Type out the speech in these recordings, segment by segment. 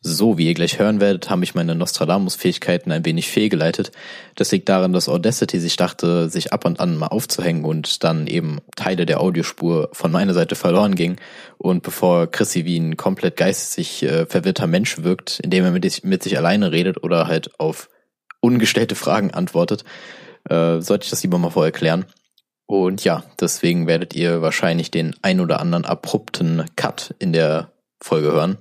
So, wie ihr gleich hören werdet, haben mich meine Nostradamus-Fähigkeiten ein wenig fehlgeleitet. Das liegt daran, dass Audacity sich dachte, sich ab und an mal aufzuhängen und dann eben Teile der Audiospur von meiner Seite verloren ging. Und bevor Chrissy wie ein komplett geistig äh, verwirrter Mensch wirkt, indem er mit, mit, sich alleine redet oder halt auf ungestellte Fragen antwortet, äh, sollte ich das lieber mal vorher klären. Und ja, deswegen werdet ihr wahrscheinlich den ein oder anderen abrupten Cut in der Folge hören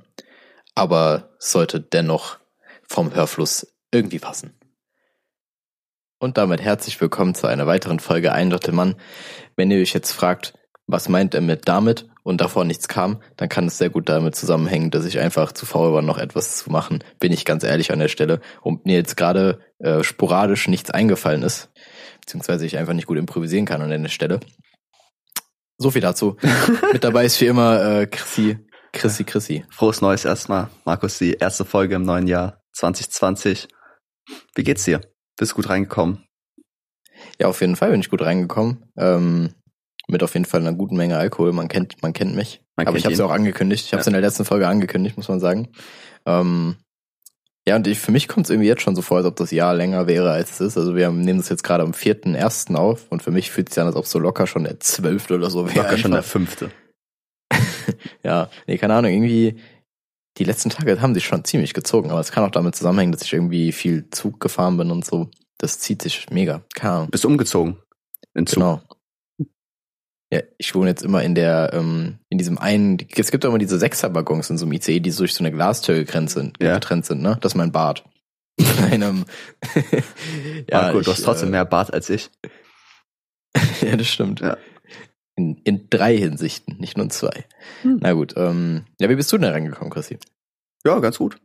aber sollte dennoch vom Hörfluss irgendwie passen. Und damit herzlich willkommen zu einer weiteren Folge Ein Mann. Wenn ihr euch jetzt fragt, was meint er mit damit und davor nichts kam, dann kann es sehr gut damit zusammenhängen, dass ich einfach zu faul war, noch etwas zu machen, bin ich ganz ehrlich an der Stelle. Und mir jetzt gerade äh, sporadisch nichts eingefallen ist, beziehungsweise ich einfach nicht gut improvisieren kann an der Stelle. So viel dazu. mit dabei ist wie immer äh, Chrissy. Chrissy, Chrissy. Frohes Neues erstmal. Markus, die erste Folge im neuen Jahr 2020. Wie geht's dir? Bist du gut reingekommen? Ja, auf jeden Fall bin ich gut reingekommen. Ähm, mit auf jeden Fall einer guten Menge Alkohol. Man kennt, man kennt mich. Man Aber kennt ich habe es auch angekündigt. Ich habe es ja. in der letzten Folge angekündigt, muss man sagen. Ähm, ja, und ich, für mich kommt es irgendwie jetzt schon so vor, als ob das Jahr länger wäre, als es ist. Also wir nehmen das jetzt gerade am 4.1. auf und für mich fühlt es sich an, als ob so locker schon der 12. oder so wäre. Locker schon der 5. ja, nee, keine Ahnung, irgendwie, die letzten Tage haben sich schon ziemlich gezogen, aber es kann auch damit zusammenhängen, dass ich irgendwie viel Zug gefahren bin und so. Das zieht sich mega. Keine Ahnung. Bist umgezogen? In Zug. Genau. Ja, ich wohne jetzt immer in der, ähm, in diesem einen, es gibt auch immer diese Sechserwaggons in so einem ICE, die so durch so eine Glastür getrennt sind, ja. getrennt sind, ne? Das ist mein Bad. einem, ja, Marco, du hast trotzdem äh, mehr Bart als ich. ja, das stimmt. Ja. In, in drei Hinsichten, nicht nur in zwei. Hm. Na gut, ähm, ja, wie bist du denn reingekommen, Chrissy? Ja, ganz gut.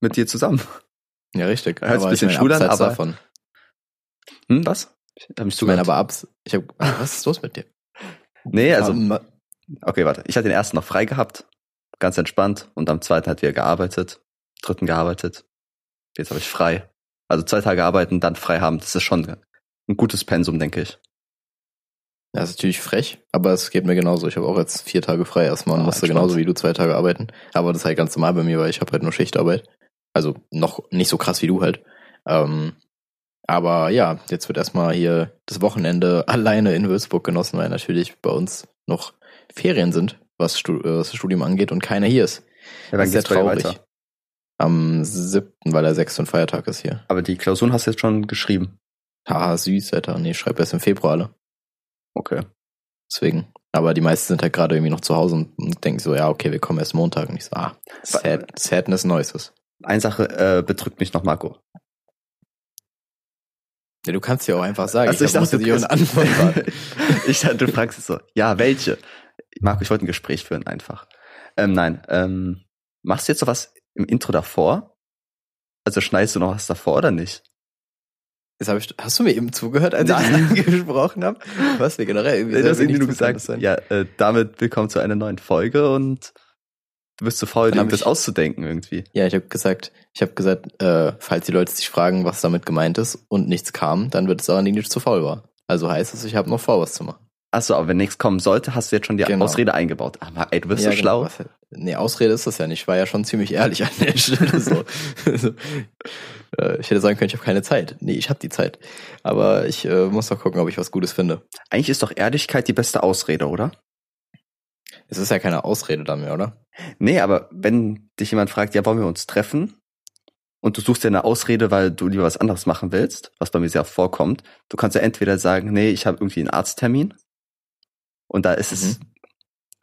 Mit dir zusammen. Ja, richtig. Hört ein bisschen schwul an, aber... Davon. Hm, was? Ich, hab mich ich meine aber abs... Ich hab, was ist los mit dir? Nee, also... Um, okay, warte. Ich hatte den ersten noch frei gehabt. Ganz entspannt. Und am zweiten hat wir gearbeitet. Dritten gearbeitet. Jetzt habe ich frei. Also zwei Tage arbeiten, dann frei haben. Das ist schon ein gutes Pensum, denke ich. Das ist natürlich frech, aber es geht mir genauso. Ich habe auch jetzt vier Tage frei erstmal und ah, musste genauso wie du zwei Tage arbeiten. Aber das ist halt ganz normal bei mir, weil ich habe halt nur Schichtarbeit. Also noch nicht so krass wie du halt. Ähm, aber ja, jetzt wird erstmal hier das Wochenende alleine in Würzburg genossen, weil natürlich bei uns noch Ferien sind, was, Stud äh, was das Studium angeht und keiner hier ist. Ja, dann ist sehr traurig. Weiter. Am siebten, weil der sechste und Feiertag ist hier. Aber die Klausuren hast du jetzt schon geschrieben. Haha, süß, Alter. Nee, ich schreibe erst im Februar alle. Okay. Deswegen. Aber die meisten sind halt gerade irgendwie noch zu Hause und denken so, ja, okay, wir kommen erst Montag. Und ich so, ah, sad, Sadness Noises. Eine Sache äh, bedrückt mich noch, Marco. Ja, du kannst ja auch einfach sagen. Also ich, ich dachte, du eine Antwort ich dachte, du fragst es so. Ja, welche? Marco, ich wollte ein Gespräch führen einfach. Ähm, nein, ähm, machst du jetzt so was im Intro davor? Also schneidest du noch was davor oder nicht? Jetzt hab ich, hast du mir eben zugehört, als Nein. ich das angesprochen habe? Was wir generell irgendwie. Du hast irgendwie nur gesagt, ja, äh, damit willkommen zu einer neuen Folge und du bist zu faul, dir das auszudenken irgendwie. Ja, ich habe gesagt, ich habe gesagt, äh, falls die Leute sich fragen, was damit gemeint ist und nichts kam, dann wird es daran liegen, dass ich zu faul war. Also heißt es, ich habe noch vor, was zu machen. Achso, aber wenn nichts kommen sollte, hast du jetzt schon die genau. Ausrede eingebaut. Aber ey, du bist ja, so genau. schlau. Nee, Ausrede ist das ja nicht. Ich war ja schon ziemlich ehrlich an der Stelle. So. äh, ich hätte sagen können, ich habe keine Zeit. Nee, ich habe die Zeit. Aber ich äh, muss doch gucken, ob ich was Gutes finde. Eigentlich ist doch Ehrlichkeit die beste Ausrede, oder? Es ist ja keine Ausrede dann mehr, oder? Nee, aber wenn dich jemand fragt, ja, wollen wir uns treffen? Und du suchst dir eine Ausrede, weil du lieber was anderes machen willst, was bei mir sehr vorkommt. Du kannst ja entweder sagen, nee, ich habe irgendwie einen Arzttermin und da ist mhm. es,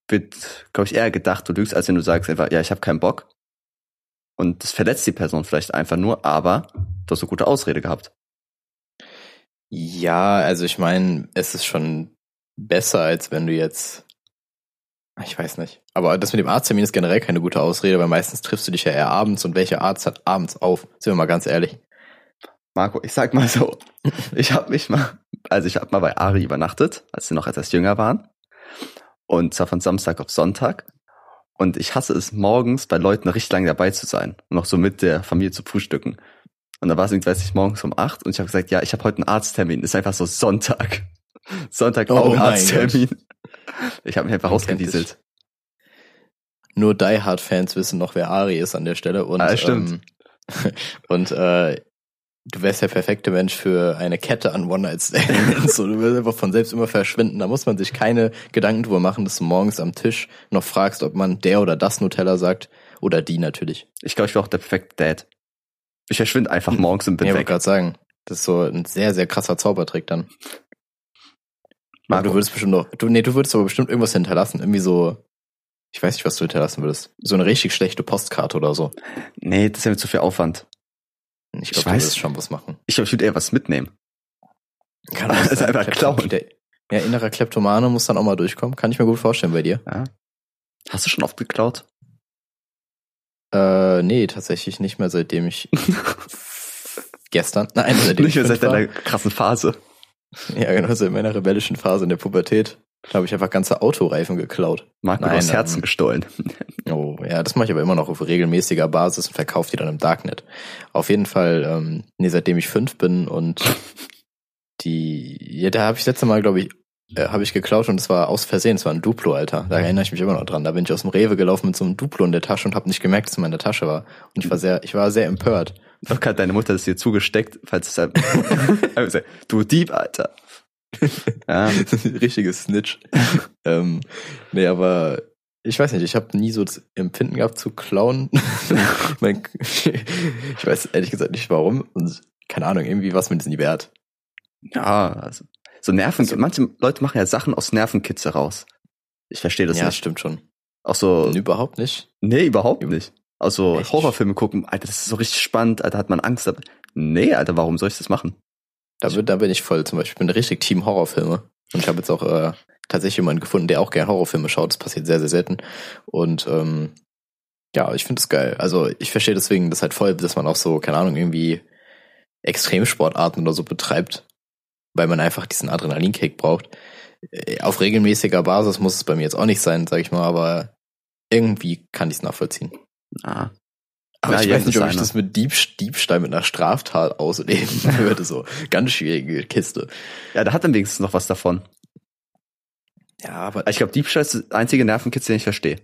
wird, glaube ich, eher gedacht, du lügst, als wenn du sagst einfach, ja, ich habe keinen Bock. Und das verletzt die Person vielleicht einfach nur, aber du hast eine gute Ausrede gehabt. Ja, also ich meine, es ist schon besser, als wenn du jetzt, ich weiß nicht. Aber das mit dem Arzttermin ist generell keine gute Ausrede, weil meistens triffst du dich ja eher abends und welcher Arzt hat abends auf? Sind wir mal ganz ehrlich. Marco, ich sag mal so, ich habe mich mal, also ich habe mal bei Ari übernachtet, als wir noch etwas jünger waren. Und zwar von Samstag auf Sonntag. Und ich hasse es, morgens bei Leuten richtig lange dabei zu sein und noch so mit der Familie zu frühstücken. Und da war es irgendwie, weiß ich, morgens um acht und ich habe gesagt, ja, ich habe heute einen Arzttermin. Ist einfach so Sonntag. Sonntag oh Arzttermin. Ich habe mich einfach ausgedieselt. nur Die Hard Fans wissen noch, wer Ari ist an der Stelle und Ah, stimmt. Ähm, und äh, du wärst der perfekte Mensch für eine Kette an One Night Stands. so, du wirst einfach von selbst immer verschwinden. Da muss man sich keine Gedanken drüber machen, dass du morgens am Tisch noch fragst, ob man der oder das Nutella sagt oder die natürlich. Ich glaube, ich wäre auch der perfekte Dad. Ich verschwinde einfach Hm. morgens und bin Ja, wollte weg. gerade sagen, das ist so ein sehr sehr krasser Zaubertrick dann. Aber Marco. du würdest bestimmt noch, du, nee, du würdest aber bestimmt irgendwas hinterlassen, irgendwie so, ich weiß nicht, was du hinterlassen würdest. So eine richtig schlechte Postkarte oder so. Nee, das wäre mir zu viel Aufwand. Ich glaube, du weiß. würdest schon was machen. Ich glaube, ich würde eher was mitnehmen. Kann Das ist einfach klauen. Der, ja, innerer Kleptomane muss dann auch mal durchkommen. Kann ich mir gut vorstellen bei dir. Ja. Hast du schon oft geklaut? Äh, nee, tatsächlich nicht mehr, seitdem ich gestern, nein, seitdem Nicht ich mehr seit war. deiner krassen Phase. Ja, genau, seit meiner rebellischen Phase in der Pubertät. Da habe ich einfach ganze Autoreifen geklaut. Marco, Nein, du hast ähm, Herzen gestohlen. Oh, ja, das mache ich aber immer noch auf regelmäßiger Basis und verkaufe die dann im Darknet. Auf jeden Fall, ähm, nee, seitdem ich fünf bin und die, ja, da habe ich das letzte Mal, glaube ich, äh, habe ich geklaut und es war aus Versehen, es war ein Duplo, Alter. Da erinnere ich mich immer noch dran. Da bin ich aus dem Rewe gelaufen mit so einem Duplo in der Tasche und habe nicht gemerkt, dass es in meiner Tasche war. Und ich war sehr, ich war sehr empört. Doch hat deine Mutter das dir zugesteckt, falls es halt, du Dieb, Alter. Ja, Richtiges Snitch. ähm, nee, aber ich weiß nicht, ich habe nie so das Empfinden gehabt zu klauen. mein, ich weiß ehrlich gesagt nicht warum. Und keine Ahnung, irgendwie war es mir das nie wert. ja, also, so Nerven, Also- manche Leute machen ja Sachen aus Nervenkitz heraus. Ich verstehe das ja, nicht. stimmt schon. Auch so, Überhaupt nicht. nee, überhaupt nicht. Auch so Echt? Horrorfilme gucken, Alter, das ist so richtig spannend, Alter, hat man Angst. Aber, nee, Alter, warum soll ich das machen? Da, bin- da bin ich voll zum Beispiel. Ich bin richtig Team Horrorfilme. Und ich habe jetzt auch äh, tatsächlich jemanden gefunden, der auch gerne Horrorfilme schaut. Das passiert sehr, sehr selten. Und ähm, ja, ich finde es geil. Also ich verstehe deswegen das halt voll, dass man auch so, keine Ahnung, irgendwie Extremsportarten oder so betreibt, weil man einfach diesen Adrenalinkick braucht. Äh, Auf regelmäßiger Basis muss es bei mir jetzt auch nicht sein, sag ich mal, aber irgendwie kann ich es nachvollziehen. Ah. Aber Ja, ich weiß nicht, ob ich einer. das mit Dieb, Diebstahl mit einer Straftat ausleben würde. So ganz schwierige Kiste. Ja, da hat dann wenigstens noch was davon. Ja, aber, Ich glaube, Diebstahl ist der einzige Nervenkitz, den ich verstehe.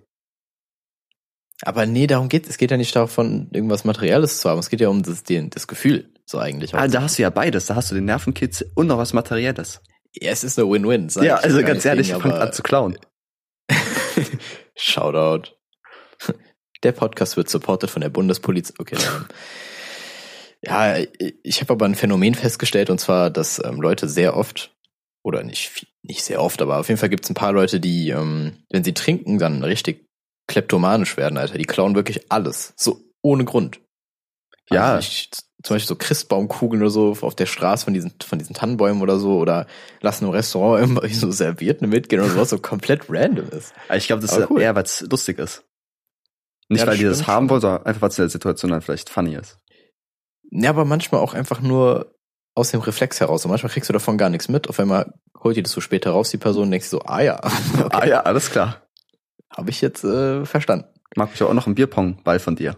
aber nee, darum geht es. geht ja nicht davon, irgendwas Materielles zu haben. Es geht ja um das, den, das Gefühl, so eigentlich. Ah, da hast du ja beides. Da hast du den Nervenkitz und noch was Materielles. ja, es ist eine Win-Win. Ja, ich also ganz ehrlich, gegen, fang aber- an zu klauen. Shoutout. Der Podcast wird supported von der Bundespolizei. Okay. Ja, ich habe aber ein Phänomen festgestellt und zwar, dass ähm, Leute sehr oft oder nicht nicht sehr oft, aber auf jeden Fall gibt es ein paar Leute, die, ähm, wenn sie trinken, dann richtig kleptomanisch werden, Alter. Die klauen wirklich alles, so ohne Grund. Ja. Also ich, zum Beispiel so Christbaumkugeln oder so auf der Straße von diesen von diesen Tannenbäumen oder so oder lassen im Restaurant immer so Servierten mitgehen oder so, was so komplett random ist. Ich glaube, das Aber ist cool. eher, weil es lustig ist. Nicht, Ja, weil die das haben wollen, sondern einfach, weil es in der Situation dann vielleicht funny ist. Ja, aber manchmal auch einfach nur aus dem Reflex heraus. Und manchmal kriegst du davon gar nichts mit. Auf einmal holt die das so später raus, die Person, und denkst so, ah ja, okay, Ah ja, alles klar. habe ich jetzt äh, verstanden. Marc, ich auch noch einen Bierpong-Ball von dir.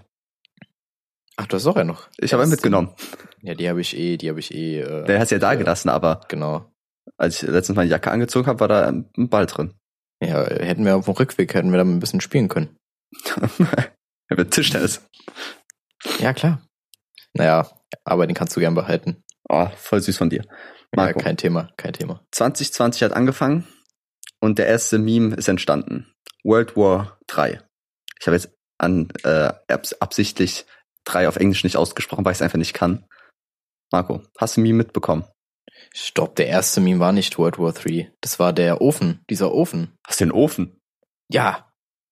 Ach, du hast auch ja noch. Ich habe ihn Das- mitgenommen. Ja, die habe ich eh, die habe ich eh. Äh, Der hat ja da äh, gelassen, aber Genau. als ich letztens meine Jacke angezogen habe, war da ein Ball drin. Ja, hätten wir auf dem Rückweg, hätten wir da ein bisschen spielen können. Ja, mit Tischtennis. Ja, klar. Naja, aber den kannst du gern behalten. Oh, voll süß von dir. Ja, Marco. kein Thema, kein Thema. 2020 hat angefangen und der erste Meme ist entstanden. World War 3. Ich habe jetzt an äh, abs absichtlich 3 auf Englisch nicht ausgesprochen, weil ich es einfach nicht kann. Marco, hast du ein Meme mitbekommen? Stopp, der erste Meme war nicht World War 3. Das war der Ofen, dieser Ofen. Hast du den Ofen? Ja.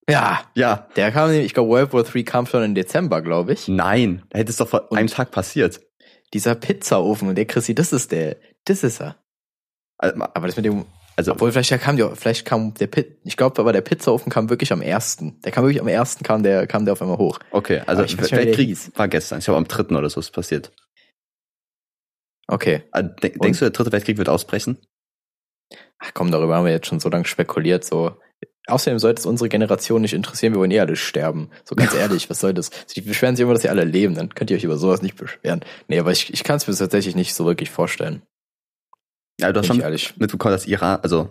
Ja. Ja. Der kam, nämlich- ich glaube, World War 3 kam schon im Dezember, glaube ich. Nein, da hätte es doch vor Und- einem Tag passiert. Dieser Pizzaofen und der Chrissy, das ist der, das ist er. Also, Aber das mit dem, also obwohl vielleicht kam der, vielleicht kam der Pit, ich glaube, aber der Pizzaofen kam wirklich am ersten. Der kam wirklich am ersten, kam der, kam der auf einmal hoch. okay, also Aber ich der Weltkrieg war gestern. Ich glaube, am dritten oder so ist passiert. Okay. De denkst du, der dritte Weltkrieg wird ausbrechen? Ach komm, darüber haben wir jetzt schon so lange spekuliert, so. Außerdem sollte es unsere Generation nicht interessieren, wir wollen eh alle sterben. So ganz ehrlich, was soll das? Die beschweren sich immer, dass sie alle leben, dann könnt ihr euch über sowas nicht beschweren. Nee, aber ich, ich kann es mir tatsächlich nicht so wirklich vorstellen. Ja, du hast schon ehrlich. mitbekommen, dass Iran, also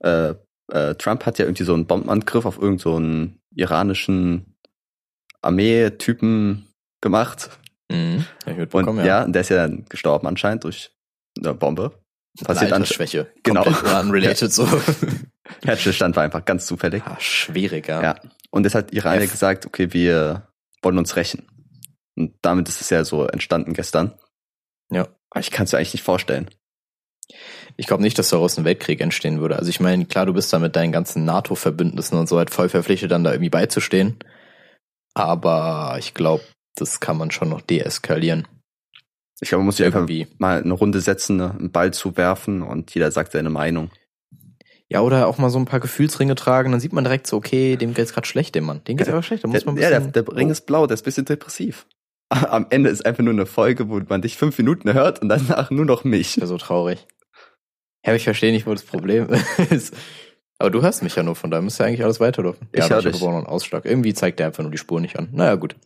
äh, äh, Trump hat ja irgendwie so einen Bombenangriff auf irgendeinen so iranischen Armeetypen gemacht. Mhm. Und ja. und der ist ja dann gestorben anscheinend durch eine Bombe. Passiert Eine an Schwäche. Genau. Unrelated so. Herzstillstand war einfach ganz zufällig. Ah, schwierig, ja. Ja. Und es hat ja F. gesagt, okay, wir wollen uns rächen. Und damit ist es ja so entstanden gestern. Ja. Aber ich kann es mir eigentlich nicht vorstellen. Ich glaube nicht, dass daraus ein Weltkrieg entstehen würde. Also ich meine, klar, du bist da mit deinen ganzen NATO-Verbündnissen und so halt voll verpflichtet, dann da irgendwie beizustehen. Aber ich glaube, das kann man schon noch deeskalieren. Ich glaube, man muss sich einfach Irgendwie. mal eine Runde setzen, ne, einen Ball zuwerfen und jeder sagt seine Meinung. Ja, oder auch mal so ein paar Gefühlsringe tragen, dann sieht man direkt so, okay, dem geht's gerade schlecht, dem Mann. Dem geht's Ja, aber schlecht, da Der, muss man ein ja, der, bisschen... der Ring ist blau, der ist ein bisschen depressiv. Am Ende ist einfach nur eine Folge, wo man dich fünf Minuten hört und danach nur noch mich. Ja, so traurig. Ja, aber ich verstehe nicht, wo das Problem ist. Aber du hörst mich ja nur, von daher müsste ja eigentlich alles weiterlaufen. Ich ja, hör dich. habe auch noch einen Ausschlag. Irgendwie zeigt der einfach nur die Spur nicht an. Naja, gut.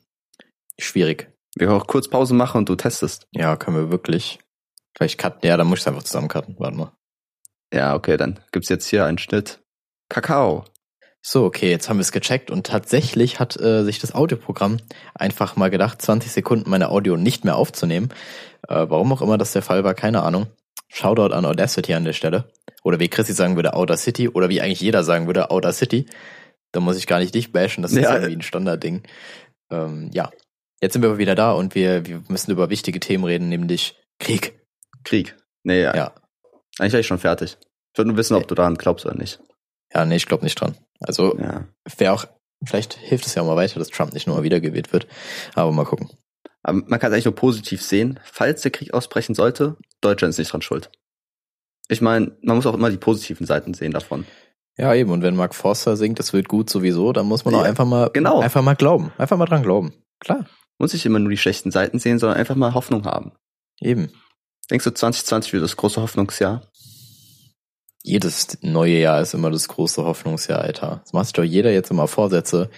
Schwierig. Wir können auch kurz Pause machen und du testest. Ja, können wir wirklich. Vielleicht cutten. Ja, dann muss ich es einfach zusammen cutten. Warte mal. Ja, okay, dann gibt's jetzt hier einen Schnitt. Kakao. So, okay, jetzt haben wir es gecheckt und tatsächlich hat äh, sich das Audioprogramm einfach mal gedacht, 20 Sekunden meine Audio nicht mehr aufzunehmen. Äh, warum auch immer das der Fall war, keine Ahnung. Shoutout an Audacity an der Stelle. Oder wie Chrissy sagen würde, Audacity. Oder wie eigentlich jeder sagen würde, Audacity. Da muss ich gar nicht dich bashen, das ist Ja. irgendwie ein Standardding. Ähm, ja, jetzt sind wir aber wieder da und wir, wir müssen über wichtige Themen reden, nämlich Krieg. Krieg. Nee, ja. Ja. Eigentlich war ich schon fertig. Ich wollte nur wissen, ob du daran glaubst oder nicht. Ja, nee, ich glaube nicht dran. Also Ja. wäre auch, vielleicht hilft es ja auch mal weiter, dass Trump nicht nur mal wiedergewählt wird. Aber mal gucken. Aber man kann es eigentlich nur positiv sehen. Falls der Krieg ausbrechen sollte, Deutschland ist nicht dran schuld. Ich meine, man muss auch immer die positiven Seiten sehen davon. Ja, eben. Und wenn Mark Forster singt, es wird gut sowieso, dann muss man auch Ja, einfach mal, genau. einfach mal glauben. Einfach mal dran glauben. Klar. Muss nicht immer nur die schlechten Seiten sehen, sondern einfach mal Hoffnung haben. Eben. Denkst du, 2020 wird das große Hoffnungsjahr? Jedes neue Jahr ist immer das große Hoffnungsjahr, Alter. Das macht sich doch jeder jetzt immer Vorsätze,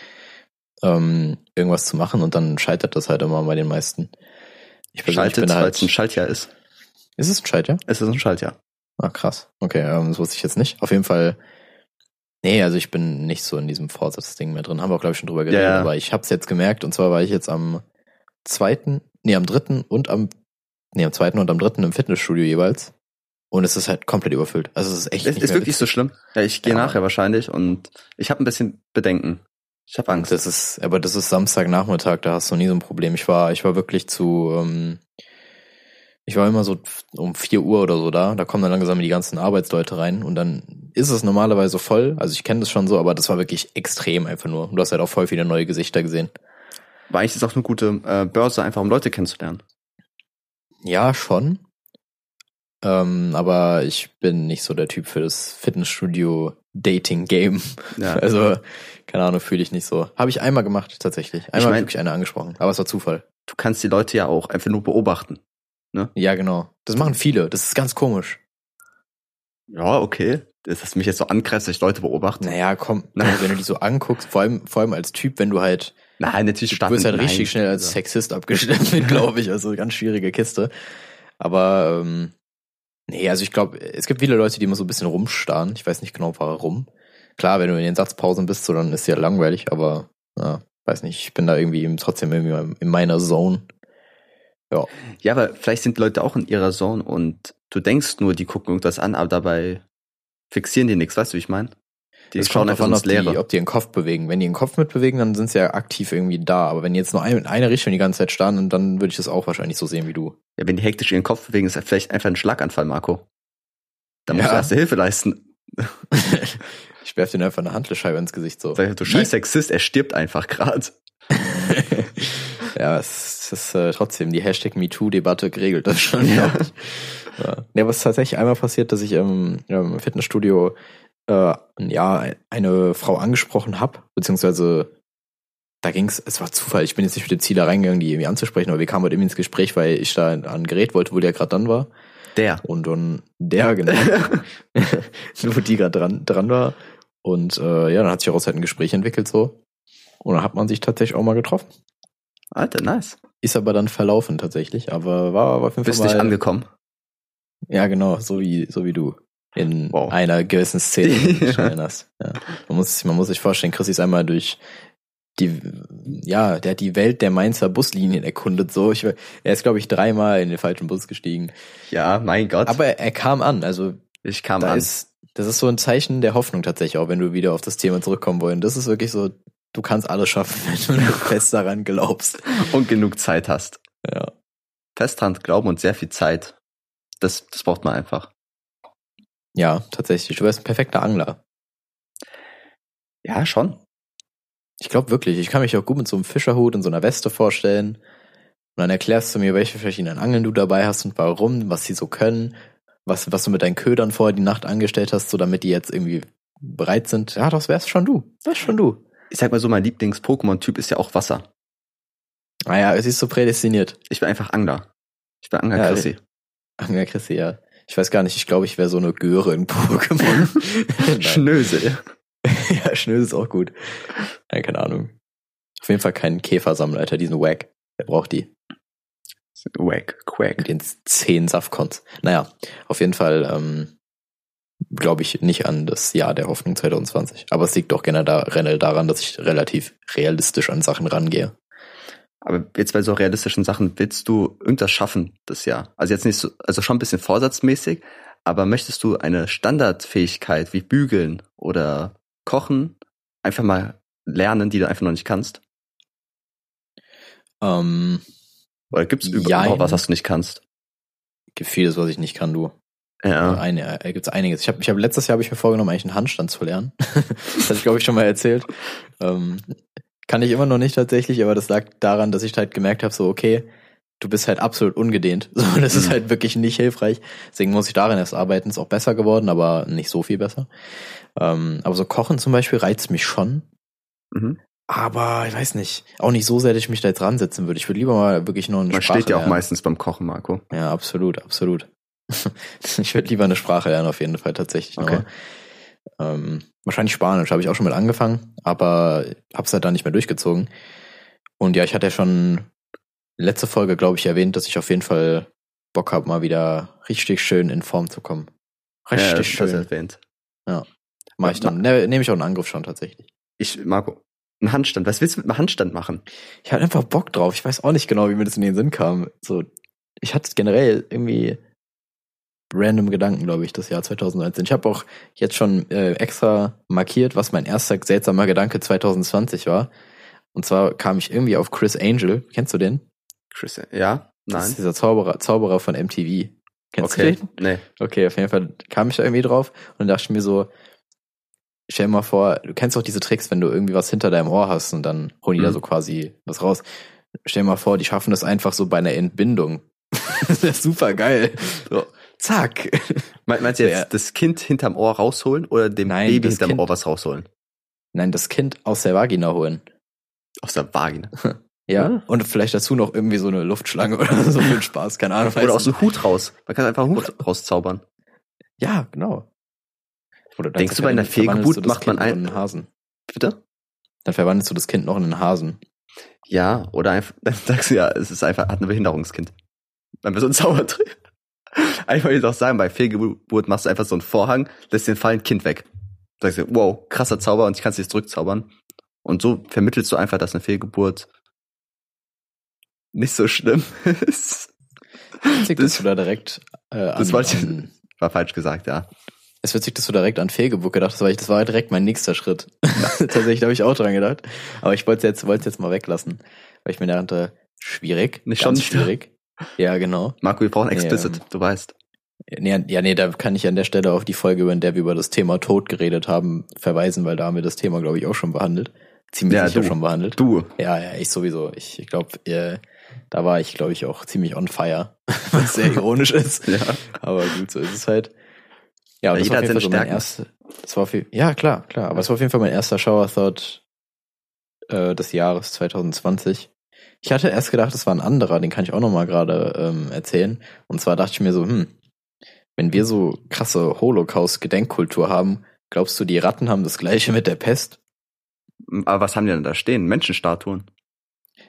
ähm, irgendwas zu machen und dann scheitert das halt immer bei den meisten. Ich Schaltet, bin weil halt, es ein Schaltjahr ist. ist es ein Scheitjahr? Es ist ein Schaltjahr. Ah, krass. Okay, ähm, das wusste ich jetzt nicht. Auf jeden Fall, nee, also ich bin nicht so in diesem Vorsatzding mehr drin. Haben wir auch, glaube ich, schon drüber geredet. Ja, ja. Aber ich habe es jetzt gemerkt. Und zwar war ich jetzt am zweiten, nee, am dritten und am, nee, am zweiten und am dritten im Fitnessstudio jeweils. Und es ist halt komplett überfüllt. Also es ist echt Es ist wirklich so witzig. schlimm. Ja, ich gehe Ja. nachher wahrscheinlich und ich habe ein bisschen Bedenken. Ich habe Angst. Das ist, aber das ist Samstagnachmittag, da hast du nie so ein Problem. Ich war, ich war wirklich zu, ähm, ich war immer so um 4 Uhr oder so da. Da kommen dann langsam die ganzen Arbeitsleute rein und dann ist es normalerweise voll. Also ich kenne das schon so, aber das war wirklich extrem einfach nur. Und du hast halt auch voll viele neue Gesichter gesehen. Aber eigentlich ist es auch eine gute äh, Börse, einfach um Leute kennenzulernen. Ja, schon. Ähm, aber ich bin nicht so der Typ für das Fitnessstudio-Dating-Game. Ja. Also, keine Ahnung, fühle ich nicht so. Habe ich einmal gemacht, tatsächlich. Einmal Ich mein- wirklich eine angesprochen. Aber es war Zufall. Du kannst die Leute ja auch einfach nur beobachten. Ja, genau. Das machen viele. Das ist ganz komisch. Ja, okay. Das ist mich jetzt so angreift, dass ich Leute beobachte. Naja, komm, also wenn du die so anguckst, vor allem, vor allem als Typ, wenn du halt, Nein, natürlich du starten. wirst halt nein. richtig schnell als Also, Sexist abgestempelt, glaube ich. Also ganz schwierige Kiste. Aber ähm, nee, also ich glaube, es gibt viele Leute, die immer so ein bisschen rumstarren. Ich weiß nicht genau warum. Klar, wenn du in den Satzpausen bist, so dann ist ja langweilig, aber ja, weiß nicht, ich bin da irgendwie eben trotzdem irgendwie in meiner Zone. Ja, aber vielleicht sind Leute auch in ihrer Zone und du denkst nur, die gucken irgendwas an, aber dabei fixieren die nichts, weißt du, wie ich meine? Die Es schauen einfach ins ob die, Leere. ob die den Kopf bewegen. Wenn die den Kopf mitbewegen, dann sind sie ja aktiv irgendwie da. Aber wenn die jetzt nur ein, in eine Richtung die ganze Zeit starren, dann würde ich das auch wahrscheinlich so sehen wie du. Ja, wenn die hektisch ihren Kopf bewegen, ist das vielleicht einfach ein Schlaganfall, Marco. Da musst Ja. du erste Hilfe leisten. ich werfe dir einfach eine Handlescheibe ins Gesicht so. Sag ich, du scheiß Sexist, er stirbt einfach gerade. ja, es ist äh, trotzdem die Hashtag MeToo-Debatte geregelt das schon. Ja. Ja. ja, was tatsächlich einmal passiert, dass ich im, im Fitnessstudio äh, ja eine Frau angesprochen habe, beziehungsweise da ging's, es war Zufall, ich bin jetzt nicht mit dem Ziel da reingegangen, die irgendwie anzusprechen, aber wir kamen halt irgendwie ins Gespräch, weil ich da an ein Gerät wollte, wo der gerade dann war. Der. Und dann der, genau. wo die gerade dran, dran war. Und äh, ja, dann hat sich daraus halt ein Gespräch entwickelt so. Und dann hat man sich tatsächlich auch mal getroffen. Alter, nice. Ist aber dann verlaufen tatsächlich, aber war, auf jeden Bist Fall nicht angekommen. Ja, genau, so wie, so wie du. In Wow. einer gewissen Szene, dich erinnerst. Ja. Man, muss, man muss sich vorstellen, Chris ist einmal durch die, ja, der hat die Welt der Mainzer Buslinien erkundet, so. Ich, er ist, glaube ich, dreimal in den falschen Bus gestiegen. Ja, mein Gott. Aber er, er kam an, also ich kam da an. ist, das ist so ein Zeichen der Hoffnung tatsächlich, auch wenn du wieder auf das Thema zurückkommen wollen. Das ist wirklich so, du kannst alles schaffen, wenn du fest daran glaubst. und genug Zeit hast. Ja. Fest dran glauben und sehr viel Zeit. Das, das braucht man einfach. Ja, tatsächlich. Du wärst ein perfekter Angler. Ja, schon. Ich glaube wirklich, ich kann mich auch gut mit so einem Fischerhut und so einer Weste vorstellen. Und dann erklärst du mir, welche verschiedenen Angeln du dabei hast und warum, was sie so können, was, was du mit deinen Ködern vorher die Nacht angestellt hast, so damit die jetzt irgendwie bereit sind. Ja, das wärst schon du. Das schon du. Ich sag mal so, mein Lieblings-Pokémon-Typ ist ja auch Wasser. Naja, es ist so prädestiniert. Ich bin einfach Angler. Ich bin Angler Ja, Chrissy. Angler Chrissy, ja. Ich weiß gar nicht, ich glaube, ich wäre so eine Göre in Pokémon. Nein. Schnösel. ja, Schnösel ist auch gut. Ja, keine Ahnung. Auf jeden Fall kein Käfersammleiter, diesen Wack. Der braucht die. Wack, Quack. Mit den zehn Safcons. Naja, auf jeden Fall ähm, glaube ich nicht an das Jahr der Hoffnung 2020. Aber es liegt doch generell daran, dass ich relativ realistisch an Sachen rangehe. Aber jetzt bei so realistischen Sachen willst du irgendwas schaffen das Jahr? Also jetzt nicht so, also schon ein bisschen vorsatzmäßig, aber möchtest du eine Standardfähigkeit wie bügeln oder kochen einfach mal lernen, die du einfach noch nicht kannst? Ähm, Oder gibt's überhaupt was, was du nicht kannst? gibt vieles, was ich nicht kann, du. Ja. Eine, äh, gibt's einiges. Ich habe ich hab, letztes Jahr habe ich mir vorgenommen, eigentlich einen Handstand zu lernen. das hatte ich, glaube ich, schon mal erzählt. Ähm, kann ich immer noch nicht tatsächlich, aber das lag daran, dass ich halt gemerkt habe, so, okay, du bist halt absolut ungedehnt. So, das ist Mhm. halt wirklich nicht hilfreich. Deswegen muss ich darin erst arbeiten. Ist auch besser geworden, aber nicht so viel besser. Ähm, aber so Kochen zum Beispiel reizt mich schon. Mhm. Aber ich weiß nicht, auch nicht so sehr, dass ich mich da jetzt ransetzen würde. Ich würde lieber mal wirklich noch eine Man Sprache steht ja auch lernen. meistens beim Kochen, Marco. Ja, absolut, absolut. ich würde lieber eine Sprache lernen, auf jeden Fall tatsächlich. Okay. Aber, ähm, wahrscheinlich Spanisch habe ich auch schon mit angefangen, aber hab's halt dann nicht mehr durchgezogen. Und ja, ich hatte ja schon letzte Folge, glaube ich, erwähnt, dass ich auf jeden Fall Bock habe, mal wieder richtig schön in Form zu kommen. Richtig ja, schön. erwähnt. Mach ich dann. Ne, Nehme ich auch einen Angriff schon tatsächlich. Ich, Marco, ein Handstand. Was willst du mit einem Handstand machen? Ich hatte einfach Bock drauf. Ich weiß auch nicht genau, wie mir das in den Sinn kam. So, ich hatte generell irgendwie random Gedanken, glaube ich, das Jahr 2019. Ich habe auch jetzt schon äh, extra markiert, was mein erster seltsamer Gedanke 2020 war. Und zwar kam ich irgendwie auf Chris Angel. Kennst du den? Chris, ja? Das Nein? ist dieser Zauberer, Zauberer von MTV. Kennst okay. du den? Nee. Okay, auf jeden Fall kam ich da irgendwie drauf und dann dachte ich mir so, stell dir mal vor, du kennst doch diese Tricks, wenn du irgendwie was hinter deinem Ohr hast und dann holen die da Mhm. so quasi was raus. Stell dir mal vor, die schaffen das einfach so bei einer Entbindung. das ist super geil. So, zack. Me- Meinst du jetzt Ja. das Kind hinterm Ohr rausholen oder dem Nein, Baby hinterm Kind- Ohr was rausholen? Nein, das Kind aus der Vagina holen. Aus der Vagina. Ja. Ah. Und vielleicht dazu noch irgendwie so eine Luftschlange oder so den Spaß, keine Ahnung. Oder aus dem Hut raus. Man kann einfach einen Hut rauszaubern. Ja, genau. Denkst du, bei einer Fehlgeburt macht man Kind in einen Hasen? Bitte? Dann verwandelst du das Kind noch in einen Hasen. Ja, oder einfach, dann sagst du ja, es ist einfach, hat ein Behinderungskind. Dann bist du ein Zaubertrick. Einfach jetzt auch sagen, bei Fehlgeburt machst du einfach so einen Vorhang, lässt den fallen Kind weg. Sagst du, wow, krasser Zauber und ich kann es jetzt zurückzaubern. Und so vermittelst du einfach, dass eine Fehlgeburt nicht so schlimm ist. Witzig, Das- dass du da direkt äh, an, das wollte ich- an War falsch gesagt, ja. Es ist witzig, dass du direkt an Fehlgeburt gedacht hast, weil ich, das war direkt mein nächster Schritt. Tatsächlich habe ich auch dran gedacht. Aber ich wollte es jetzt, wollte jetzt mal weglassen. Weil ich mir dachte, schwierig. Nicht ganz schon schwierig. Ja, genau. Marco, wir brauchen explicit, Ähm, du weißt. Nee, ja, nee, da kann ich an der Stelle auf die Folge, in der wir über das Thema Tod geredet haben, verweisen, weil da haben wir das Thema, glaube ich, auch schon behandelt. Ziemlich Ja, sicher du. schon behandelt. Du, Ja, ja, ich sowieso. Ich, ich glaube, äh, da war ich, glaube ich, auch ziemlich on fire, was sehr ironisch ist. ja. Aber gut, so ist es halt. Ja, Ja, das war auf hat jeden Fall seine so mein erster, das war auf jeden, ja, klar, klar, aber es war auf jeden Fall mein erster Shower Thought äh, des Jahres 2020. Ich hatte erst gedacht, es war ein anderer, den kann ich auch noch mal gerade ähm, erzählen. Und zwar dachte ich mir so, hm, wenn wir so krasse Holocaust-Gedenkkultur haben, glaubst du, die Ratten haben das gleiche mit der Pest? Aber was haben die denn da stehen? Menschenstatuen.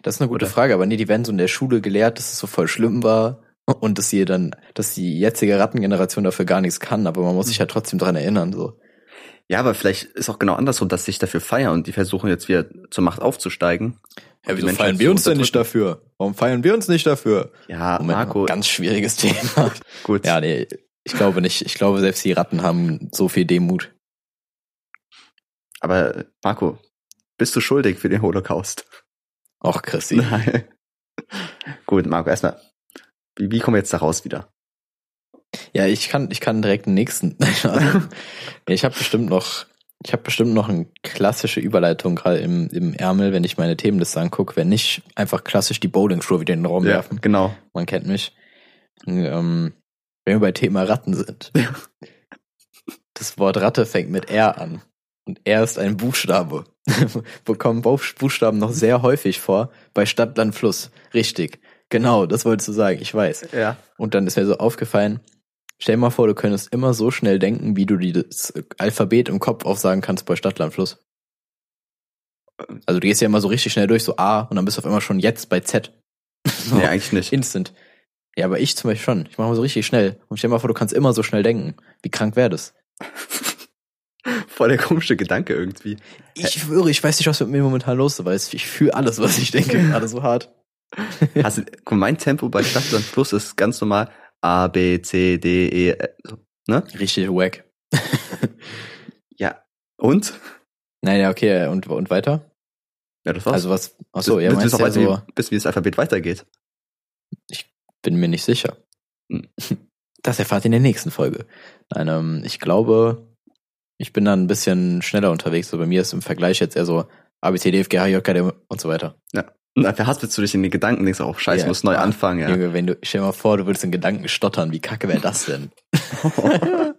Das ist eine gute Oder? Frage, aber nee, die werden so in der Schule gelehrt, dass es so voll schlimm war Und dass sie dann, dass die jetzige Rattengeneration dafür gar nichts kann, aber man muss sich ja trotzdem dran erinnern, so. Ja, aber vielleicht ist auch genau andersrum, dass sich dafür feiern und die versuchen jetzt wieder zur Macht aufzusteigen. Ja, wieso feiern zu wir uns denn nicht dafür? Warum feiern wir uns nicht dafür? Ja, Moment, Marco, ganz schwieriges Thema. gut. Ja, nee, ich glaube nicht. Ich glaube, selbst die Ratten haben so viel Demut. Aber Marco, bist du schuldig für den Holocaust? Och, Chrissy. Nein. gut, Marco, erstmal, wie, wie kommen wir jetzt da raus wieder? Ja, ich kann, ich kann direkt den nächsten. Also, ich habe bestimmt noch, ich habe bestimmt noch eine klassische Überleitung gerade im, im Ärmel, wenn ich meine Themenliste angucke. Wenn nicht, einfach klassisch die Bowling-Schuhe wieder in den Raum werfen. genau. Man kennt mich. Ähm, wenn wir bei Thema Ratten sind. Das Wort Ratte fängt mit R an. Und R ist ein Buchstabe. Bekommen Buch- Buchstaben noch sehr häufig vor bei Stadt, Land, Fluss. Richtig. Genau, das wolltest du sagen, ich weiß. Ja. Und dann ist mir so aufgefallen, stell mal vor, du könntest immer so schnell denken, wie du das Alphabet im Kopf aufsagen kannst bei Stadt, Land, Fluss. Also du gehst ja immer so richtig schnell durch, so A, und dann bist du auf einmal schon jetzt bei Z. So, Nee, eigentlich nicht. Instant. Ja, aber ich zum Beispiel schon. Ich mache mal so richtig schnell. Und stell dir mal vor, du kannst immer so schnell denken. Wie krank wäre das? Voll der komische Gedanke irgendwie. Ich schwöre, ich weiß nicht, was mit mir momentan los ist, weil ich fühle alles, was ich denke, gerade so hart. Also, mein Tempo bei Stadtland Plus ist ganz normal A, B, C, D, E, ne? Richtig wack. Ja. Und? Naja, okay, und, und weiter? Ja, das war's. Also was, ach so, Du- ja, meinst auch ja so, wie, wissen, wie das Alphabet weitergeht. Bin mir nicht sicher. Hm. Das erfahrt ihr in der nächsten Folge. Nein, ähm, ich glaube, ich bin dann ein bisschen schneller unterwegs. So bei mir ist im Vergleich jetzt eher so A, B, C, D, F, G, H, I, J, K, L und so weiter. Und dann verhaspelst du dich in den Gedanken, denkst auch, scheiße, Ja. muss neu anfangen, ja. Junge, wenn du, stell dir mal vor, du würdest in Gedanken stottern, wie kacke wäre das denn?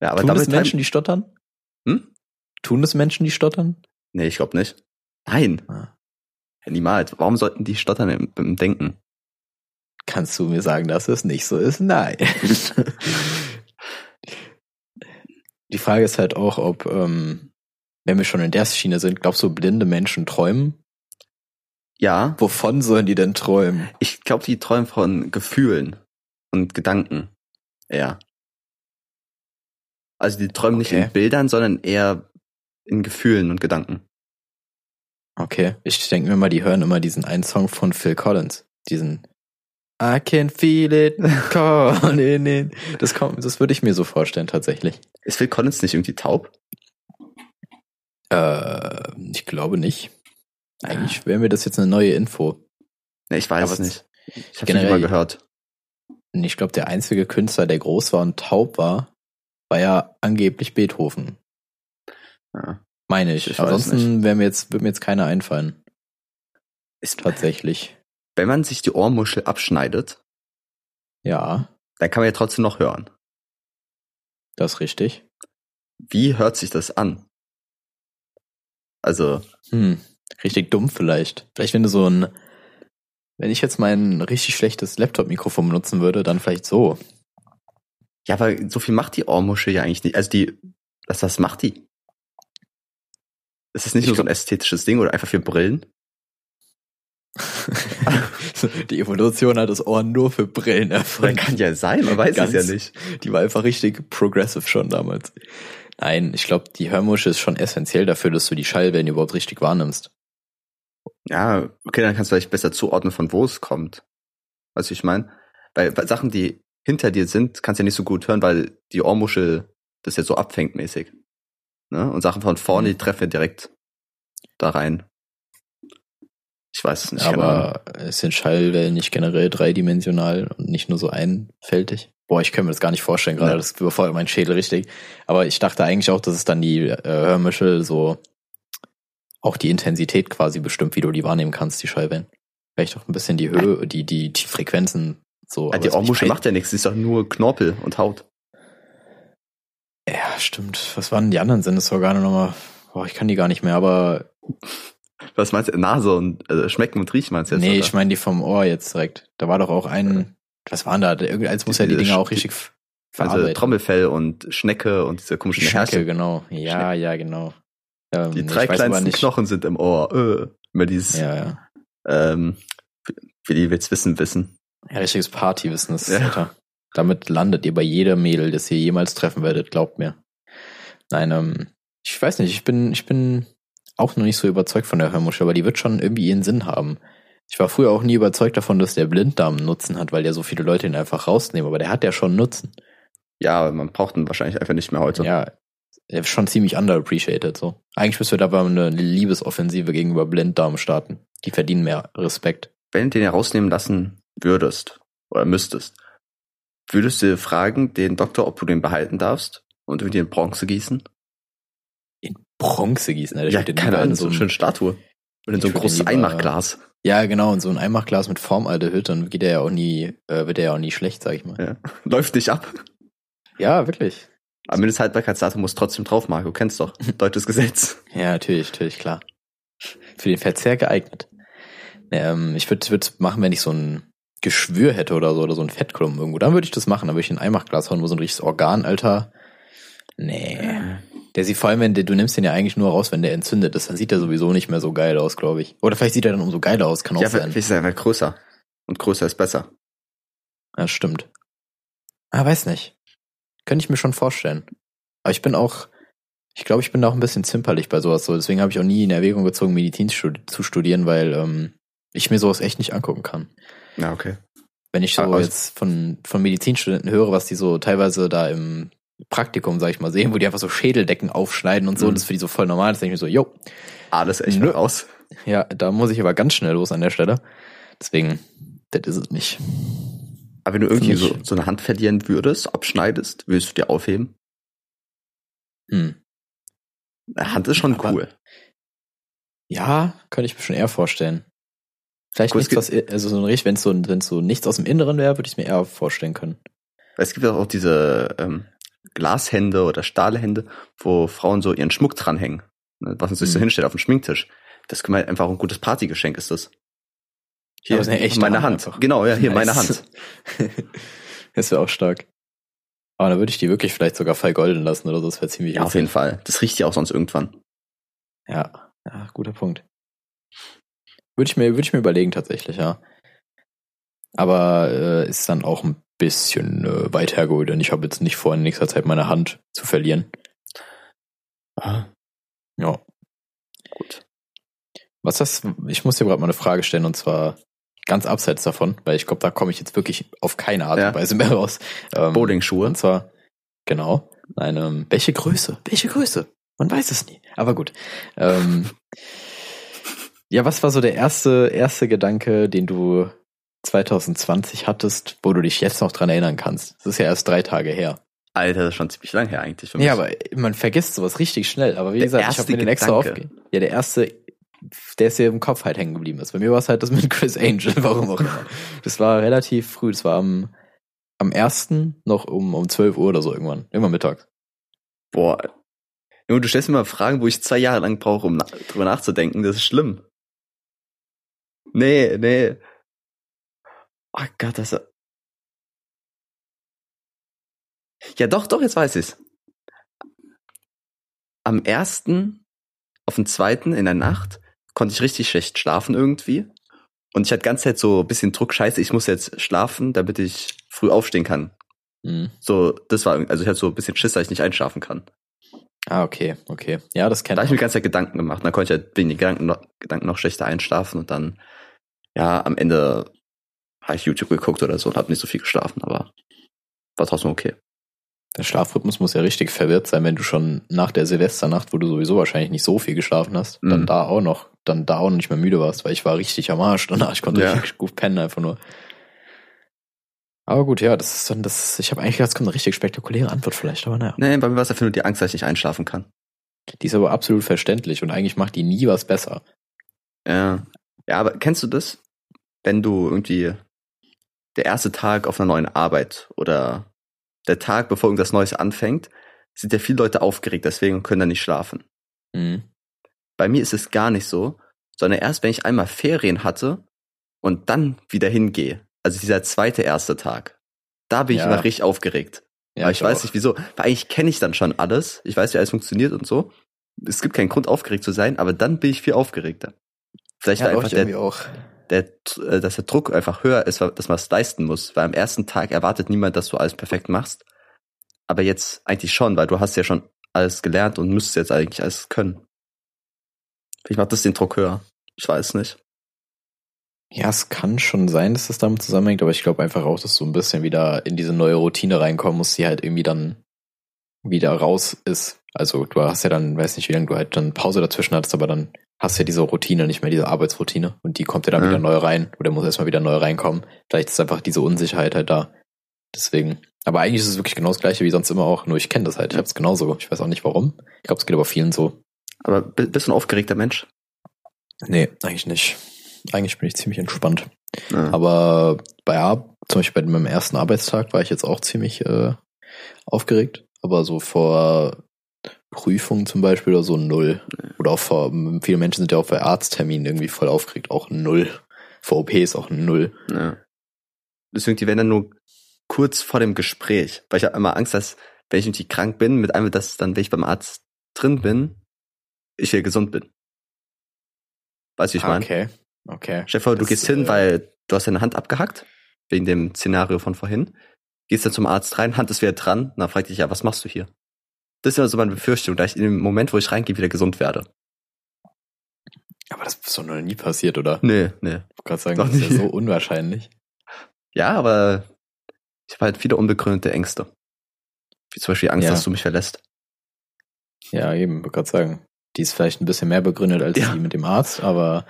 ja, aber Tun damit es Menschen, die stottern? Hm? Tun es Menschen, die stottern? Nee, ich glaube nicht. Nein. Ah. Ja, Niemals. Warum sollten die stottern im, im Denken? Kannst du mir sagen, dass es nicht so ist? Nein. Die Frage ist halt auch, ob, ähm, wenn wir schon in der Schiene sind, glaubst du, blinde Menschen träumen? Ja, Wovon sollen die denn träumen? ich glaube, die träumen von Gefühlen und Gedanken. Ja. Also die träumen nicht Okay. in Bildern, sondern eher in Gefühlen und Gedanken. Okay, ich denke mir mal, die hören immer diesen einen Song von Phil Collins. Diesen I can feel it calling in. Das kommt, das würde ich mir so vorstellen, tatsächlich. Ist Phil Collins nicht irgendwie taub? Äh, ich glaube nicht. Eigentlich wäre mir das jetzt eine neue Info. Nee, ich weiß Aber es nicht. Ich habe nicht generell- mal gehört. Ich glaube, der einzige Künstler, der groß war und taub war, war ja angeblich Beethoven. Ja. Meine ich. Ich Ansonsten wäre mir jetzt, würde mir jetzt keiner einfallen. Ist, Tatsächlich. Wenn man sich die Ohrmuschel abschneidet, Ja, dann kann man ja trotzdem noch hören. das ist richtig. Wie hört sich das an? Also, Hm, richtig dumm vielleicht. Vielleicht wenn du so ein, wenn ich jetzt mein richtig schlechtes Laptop-Mikrofon benutzen würde, dann vielleicht so. ja, aber so viel macht die Ohrmuschel ja eigentlich nicht. Also die, was, was macht die? Ist das nicht Ich nur so ein ästhetisches Ding oder einfach für Brillen? Die Evolution hat das Ohr nur für Brillen erfunden. kann ja sein, man weiß es Ganz- ja nicht. Die war einfach richtig progressive schon damals. Nein, ich glaube, die Hörmuschel ist schon essentiell dafür, dass du die Schallwellen überhaupt richtig wahrnimmst. Ja, okay, dann kannst du vielleicht besser zuordnen, von wo es kommt. Weißt du, ich meine? Weil, weil Sachen, die hinter dir sind, kannst du ja nicht so gut hören, weil die Ohrmuschel das ja so abfängt mäßig. Ne? Und Sachen von vorne, die treffen ja direkt da rein. Ich weiß es nicht genau. Aber es sind Schallwellen nicht generell dreidimensional und nicht nur so einfältig. Boah, ich kann mir das gar nicht vorstellen gerade, Ja. das überfordert meinen Schädel richtig. Aber ich dachte eigentlich auch, dass es dann die äh, Hörmuschel so auch die Intensität quasi bestimmt, wie du die wahrnehmen kannst, die Schallwellen. Vielleicht auch ein bisschen die Höhe, die, die, die Frequenzen so. Ja, die aber Ohrmuschel ich- macht ja nichts, sie ist doch nur Knorpel und Haut. Ja, stimmt. Was waren die anderen Sinnesorgane nochmal? Boah, ich kann die gar nicht mehr, aber Was meinst du? Nase und äh, Schmecken und Riechen meinst du jetzt? nee, oder? ich meine die vom Ohr jetzt direkt. Da war doch auch ein, was waren da? Irgendeins muss ja die Dinger auch richtig also verarbeiten. Trommelfell und Schnecke und diese komischen Schnecke, Härchen. genau. Ja, ja, genau. Ähm, Die drei kleinsten. Knochen sind im Ohr. Äh, immer dieses, Ja, ja. ähm, für die will's wissen, wissen. Ja, richtiges Partywissen, das Ja. Alter. Damit landet ihr bei jeder Mädel, das ihr jemals treffen werdet, glaubt mir. Nein, ähm, ich weiß nicht, ich bin, ich bin auch noch nicht so überzeugt von der Hörmuschel, aber die wird schon irgendwie ihren Sinn haben. Ich war früher auch nie überzeugt davon, dass der Blinddarm einen Nutzen hat, weil ja so viele Leute ihn einfach rausnehmen, aber der hat ja schon Nutzen. Ja, man braucht ihn wahrscheinlich einfach nicht mehr heute. Ja, er ist schon ziemlich underappreciated, so. Eigentlich müssen wir da aber eine Liebesoffensive gegenüber Blinddarm starten. Die verdienen mehr Respekt. Wenn du den herausnehmen lassen würdest oder müsstest, würdest du fragen den Doktor, ob du den behalten darfst und irgendwie in Bronze gießen? In Bronze gießen, Alter. Ich ja, den keine Ahnung, so eine ein- schöne Statue. Oder in so ein großes Einmachglas. Ja, genau, und so ein Einmachglas mit Formaldehyd, dann geht der ja auch nie, äh, wird der ja auch nie schlecht, sag ich mal. Ja. Läuft nicht ab. Ja, wirklich. Aber Mindesthaltbarkeitsdatum muss trotzdem drauf, Marco. Du kennst doch. Deutsches Gesetz. Ja, natürlich, natürlich, klar. Für den Verzehr geeignet. Ähm, ich würde würd machen, wenn ich so ein Geschwür hätte oder so, oder so ein Fettklumpen irgendwo. Dann würde ich das machen, dann würde ich ein Einmachglas hauen, wo so ein richtiges Organ, Alter. Nee. Der sieht vor allem, wenn der, du nimmst den ja eigentlich nur raus, wenn der entzündet ist, dann sieht er sowieso nicht mehr so geil aus, glaube ich. Oder vielleicht sieht er dann umso geiler aus, kann auch Ja, sein. vielleicht ist er einfach größer. Und größer ist besser. Ja, stimmt. Ah, weiß nicht. Könnte ich mir schon vorstellen. Aber ich bin auch, ich glaube, ich bin da auch ein bisschen zimperlich bei sowas so. Deswegen habe ich auch nie in Erwägung gezogen, Medizin zu studieren, weil ähm, ich mir sowas echt nicht angucken kann. Ja, okay. Wenn ich so Aber- jetzt von, von Medizinstudenten höre, was die so teilweise da im Praktikum, sag ich mal, sehen, wo die einfach so Schädeldecken aufschneiden und so, Mhm. und das ist für die so voll normal, das denke ich mir so, yo, Alles echt Nö. raus. ja, da muss ich aber ganz schnell los an der Stelle. Deswegen, das ist es nicht. Aber wenn du irgendwie so, so eine Hand verlieren würdest, abschneidest, würdest du dir aufheben? Hm. Eine Hand ist schon Aber- cool. Ja, könnte ich mir schon eher vorstellen. Vielleicht es nichts, was, also so ein richtig, wenn es so, wenn's so nichts aus dem Inneren wäre, würde ich es mir eher vorstellen können. Weil Es gibt ja auch diese ähm, Glashände oder Stahlhände, wo Frauen so ihren Schmuck dranhängen. Ne, was man sich so Mhm. hinstellt auf dem Schminktisch. Das kann man einfach ein gutes Partygeschenk ist das. Hier, ist eine echte meine Hand Hand. Genau, ja, hier meine Nice. Hand. das wäre auch stark. Aber dann würde ich die wirklich vielleicht sogar vergolden lassen oder so, das wäre ziemlich Ja, auf jeden Fall. Das riecht ja auch sonst irgendwann. Ja, ja, guter Punkt. Würde ich mir, würde ich mir überlegen tatsächlich, ja. Aber äh, ist dann auch ein bisschen äh, weit hergeholt, denn ich habe jetzt nicht vor, in nächster Zeit meine Hand zu verlieren. Ah, Ja. gut. Was das, ich muss dir gerade mal eine Frage stellen und zwar ganz abseits davon, weil ich glaube, da komme ich jetzt wirklich auf keine Art Ja. und Weise mehr raus. Ähm, Bowlingschuhe. Und zwar, genau, nein, ähm, welche Größe? Welche Größe? Man weiß es nie. Aber gut. Ähm, ja, was war so der erste, erste Gedanke, den du 2020 hattest, wo du dich jetzt noch dran erinnern kannst? Das ist ja erst drei Tage her. Alter, das ist schon ziemlich lang her eigentlich für mich. Ja, aber man vergisst sowas richtig schnell. Aber wie Der gesagt, ich habe mir den extra aufgegeben. Ja, der erste, der ist dir im Kopf halt hängen geblieben ist. Bei mir war es halt das mit Chris Angel, warum auch immer. Das war relativ früh, das war am, am ersten noch um, um 12 Uhr oder so irgendwann. Immer mittags. Boah. Junge, du stellst mir mal Fragen, wo ich zwei Jahre lang brauche, um na drüber nachzudenken. Das ist schlimm. Nee, nee. Oh Gott, das. Ja, doch, doch, jetzt weiß ich's. Am ersten auf den zweiten in der Nacht konnte ich richtig schlecht schlafen irgendwie. Und ich hatte ganze Zeit so ein bisschen Druck, scheiße, ich muss jetzt schlafen, damit ich früh aufstehen kann. Mhm. So, das war, also ich hatte so ein bisschen Schiss, dass ich nicht einschlafen kann. Ah, okay, okay. Ja, das Da kennt habe ich mir die ganze Zeit Gedanken gemacht. Dann konnte ich halt wegen den Gedanken noch, Gedanken noch schlechter einschlafen und dann, ja, am Ende habe ich YouTube geguckt oder so und habe nicht so viel geschlafen, aber war trotzdem okay. Der Schlafrhythmus muss ja richtig verwirrt sein, wenn du schon nach der Silvesternacht, wo du sowieso wahrscheinlich nicht so viel geschlafen hast, dann Mhm. da auch noch, dann da auch noch nicht mehr müde warst, weil ich war richtig am Arsch danach. Ich konnte Ja. richtig gut pennen einfach nur. Aber gut, ja, das ist dann das, ich habe eigentlich gedacht, es kommt eine richtig spektakuläre Antwort vielleicht, aber naja. Nee, bei mir war es einfach nur die Angst, dass ich nicht einschlafen kann. Die ist aber absolut verständlich und eigentlich macht die nie was besser. Ja. Ja, aber kennst du das? Wenn du irgendwie der erste Tag auf einer neuen Arbeit oder der Tag, bevor irgendwas Neues anfängt, sind ja viele Leute aufgeregt deswegen können dann nicht schlafen. Mhm. Bei mir ist es gar nicht so, sondern erst wenn ich einmal Ferien hatte und dann wieder hingehe. Also dieser zweite erste Tag. Da bin ich Ja. immer richtig aufgeregt. Ja, Aber ich, weiß auch. nicht wieso. Weil eigentlich kenne ich dann schon alles. Ich weiß, wie alles funktioniert und so. Es gibt keinen Grund, aufgeregt zu sein, aber dann bin ich viel aufgeregter. Vielleicht Ja, war einfach ich der, auch. Der, äh, dass der Druck einfach höher ist, dass man es leisten muss. Weil am ersten Tag erwartet niemand, dass du alles perfekt machst. Aber jetzt eigentlich schon, weil du hast ja schon alles gelernt und müsstest jetzt eigentlich alles können. Vielleicht macht das den Druck höher. Ich weiß nicht. Ja, es kann schon sein, dass das damit zusammenhängt, aber ich glaube einfach auch, dass du ein bisschen wieder in diese neue Routine reinkommen musst, die halt irgendwie dann wieder raus ist. Also du hast ja dann, weiß nicht, wie lange du halt dann Pause dazwischen hattest, aber dann hast ja diese Routine nicht mehr, diese Arbeitsroutine und die kommt ja dann Ja. wieder neu rein oder muss erstmal wieder neu reinkommen. Vielleicht ist einfach diese Unsicherheit halt da. Deswegen. Aber eigentlich ist es wirklich genau das gleiche wie sonst immer auch, nur ich kenne das halt. Ich habe es genauso. Ich weiß auch nicht warum. Ich glaube, es geht aber vielen so. Aber bi- bist du ein aufgeregter Mensch? Nee, eigentlich nicht. Eigentlich bin ich ziemlich entspannt. Ja. Aber bei Ar zum Beispiel bei meinem ersten Arbeitstag war ich jetzt auch ziemlich äh, aufgeregt. Aber so vor Prüfungen zum Beispiel oder so null. Oder auch vor, viele Menschen sind ja auch bei Arztterminen irgendwie voll aufgeregt, auch null. Vor OPs auch null. Ja. Deswegen, die werden dann nur kurz vor dem Gespräch. Weil ich habe immer Angst, dass, wenn ich irgendwie krank bin, mit einmal, dass dann, wenn ich beim Arzt drin bin, ich hier gesund bin. Weißt du, wie ich meine? okay. Okay. Vor, du gehst hin, äh, weil du hast deine Hand abgehackt, wegen dem Szenario von vorhin. Gehst dann zum Arzt rein, Hand ist wieder dran, und dann fragt dich ja, was machst du hier? Das ist immer so meine Befürchtung, da ich in dem Moment, wo ich reingehe, wieder gesund werde. Aber das ist doch noch nie passiert, oder? Nee, nee. Ich gerade sagen, Noch das ist ja so unwahrscheinlich. Ja, aber ich habe halt viele unbegründete Ängste. Wie zum Beispiel Angst, Ja. dass du mich verlässt. Ja, eben, ich gerade sagen. Die ist vielleicht ein bisschen mehr begründet als Ja. die mit dem Arzt, aber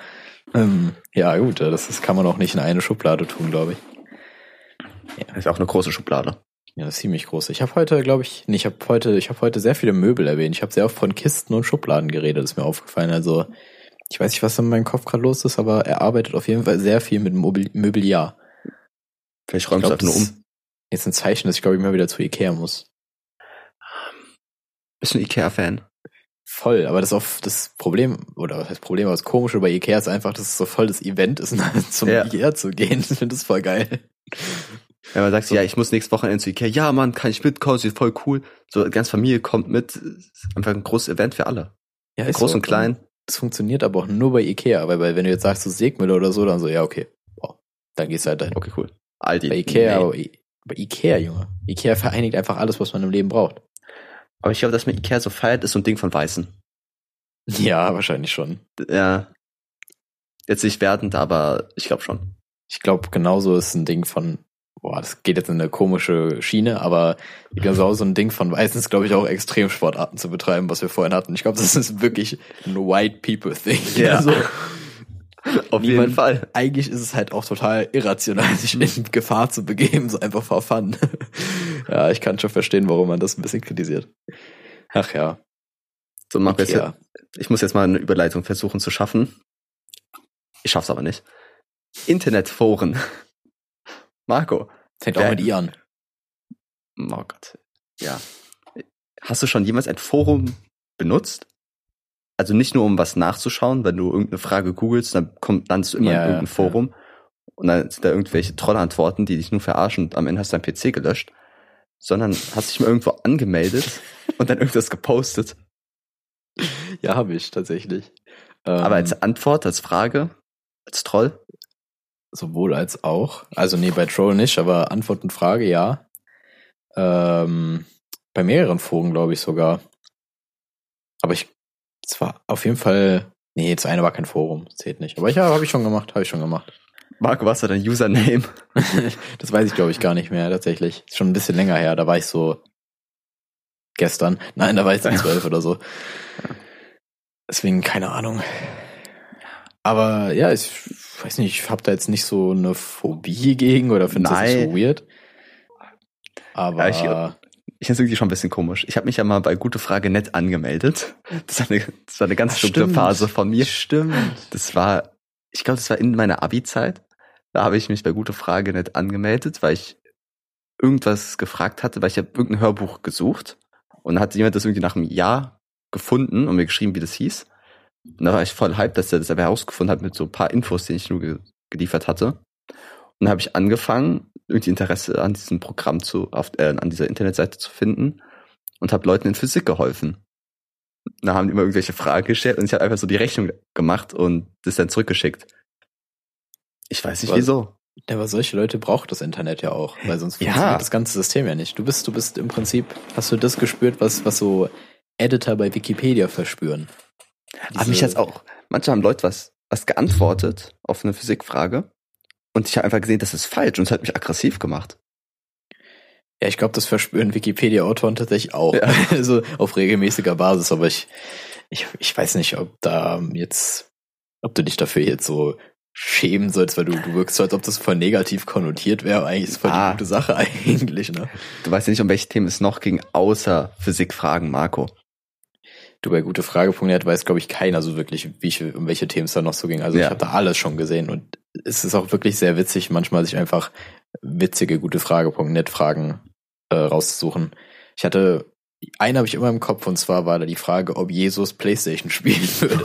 ähm, ja gut, das, das kann man auch nicht in eine Schublade tun, glaube ich. Das ist auch eine große Schublade. Ja, das ist ziemlich groß. Ich habe heute, glaube ich, nee, ich habe heute, ich habe heute sehr viele Möbel erwähnt. Ich habe sehr oft von Kisten und Schubladen geredet, ist mir aufgefallen. Also ich weiß nicht, was in meinem Kopf gerade los ist, aber er arbeitet auf jeden Fall sehr viel mit Mobil Möbiliar. Vielleicht Ich räumst du nur das um. Jetzt ein Zeichen, dass ich glaube ich mal wieder zu Ikea muss. Bist du ein Ikea-Fan? Voll, aber das ist auch das Problem, oder was heißt Problem, aber das Komische bei Ikea ist einfach, dass es so voll das Event ist, zum Ja. Ikea zu gehen. Ich finde das voll geil. Wenn man sagt, So. ja, ich muss nächstes Wochenende zu Ikea, ja, Mann, kann ich mitkommen, ist voll cool. So, die ganze Familie kommt mit. Ist einfach ein großes Event für alle. Ja, ist Groß so. und klein. Das funktioniert aber auch nur bei Ikea, weil, weil wenn du jetzt sagst, du Segmüller oder so, dann so, ja, okay. Wow. Dann gehst du halt dahin. Okay, cool. Aldi. Bei Ikea, Nee. bei Ikea, Junge. Ikea vereinigt einfach alles, was man im Leben braucht. Aber ich glaube, dass man Ikea so feiert, ist so ein Ding von Weißen. Ja, wahrscheinlich schon. Ja. Jetzt nicht wertend, aber ich glaube schon. Ich glaube, genauso ist ein Ding von, boah, das geht jetzt in eine komische Schiene, aber genauso ein Ding von Weißens, glaube ich, auch Extremsportarten zu betreiben, was wir vorhin hatten. Ich glaube, das ist wirklich ein White People Thing. Ja. Also, Auf jeden Fall. eigentlich ist es halt auch total irrational, sich in Gefahr zu begeben, so einfach for fun. ja, ich kann schon verstehen, warum man das ein bisschen kritisiert. Ach ja. So, Marco, jetzt, Ikea. ich muss jetzt mal eine Überleitung versuchen zu schaffen. Ich schaff's aber nicht. Internetforen. Marco. Fängt auch mit I an. Oh Gott. Ja. Hast du schon jemals ein Forum benutzt? Also nicht nur um was nachzuschauen, wenn du irgendeine Frage googelst, dann kommt, landest du immer Ja, in ja, irgendeinem Forum und dann sind da irgendwelche Trollantworten, die dich nur verarschen und am Ende hast du dein PC gelöscht, sondern hast dich mal irgendwo angemeldet und dann irgendwas gepostet. Ja, habe ich tatsächlich. Ähm, Aber als Antwort, als Frage, als Troll? Sowohl als auch. Also nee, bei Troll nicht, aber Antwort und Frage ja. Ähm, bei mehreren Foren glaube ich sogar. Aber ich, es war auf jeden Fall, nee, das eine war kein Forum, zählt nicht. Aber ja, habe ich schon gemacht, habe ich schon gemacht. Marco, was war dein Username? das weiß ich glaube ich gar nicht mehr tatsächlich. Ist schon ein bisschen länger her. Da war ich so gestern. Nein, da war ich so zwölf oder so. Deswegen keine Ahnung. Aber ja, ich weiß nicht, ich habe da jetzt nicht so eine Phobie gegen oder finde das nicht so weird. Aber Ja, ich- Ich finde es irgendwie schon ein bisschen komisch. Ich habe mich ja mal bei Gute Frage nett angemeldet. Das war eine, das war eine ganz dunkle. Phase von mir. stimmt. Das war, ich glaube, das war in meiner Abi-Zeit. Da habe ich mich bei Gute Frage nicht angemeldet, weil ich irgendwas gefragt hatte, weil ich habe irgendein Hörbuch gesucht und hat jemand das irgendwie nach einem Jahr gefunden und mir geschrieben, wie das hieß. Und da war ich voll hyped, dass er das aber herausgefunden hat mit so ein paar Infos, die ich nur ge geliefert hatte. Und dann habe ich angefangen, irgendwie Interesse an diesem Programm zu, auf, äh, an dieser Internetseite zu finden und habe Leuten in Physik geholfen. Da haben die immer irgendwelche Fragen gestellt und ich habe einfach so die Rechnung gemacht und das dann zurückgeschickt. Ich weiß nicht Was? wieso. Ja, aber solche Leute braucht das Internet ja auch, weil sonst Ja. funktioniert das ganze System ja nicht. Du bist, du bist im Prinzip, hast du das gespürt, was, was so Editor bei Wikipedia verspüren. Aber mich hat's auch. Manchmal haben Leute was, was geantwortet auf eine Physikfrage und ich habe einfach gesehen, das ist falsch und es hat mich aggressiv gemacht. Ja, ich glaube, das verspüren Wikipedia-Autoren tatsächlich auch. Ja. Also auf regelmäßiger Basis, aber ich, ich, ich weiß nicht, ob da jetzt, ob du dich dafür jetzt so schämen sollst, weil du, du wirkst so, als ob das voll negativ konnotiert wäre. Eigentlich ist es voll Ah. die gute Sache eigentlich, ne? Du weißt ja nicht, um welche Themen es noch ging, außer Physikfragen, Marco. Du bei gute Frage.net weiß, glaube ich, keiner so wirklich, wie ich, um welche Themen es da noch so ging. Also Ja. ich habe da alles schon gesehen und es ist auch wirklich sehr witzig, manchmal sich einfach witzige gute Frage.net Fragen äh, rauszusuchen. Ich hatte eine habe ich immer im Kopf und zwar war da die Frage, ob Jesus Playstation spielen würde.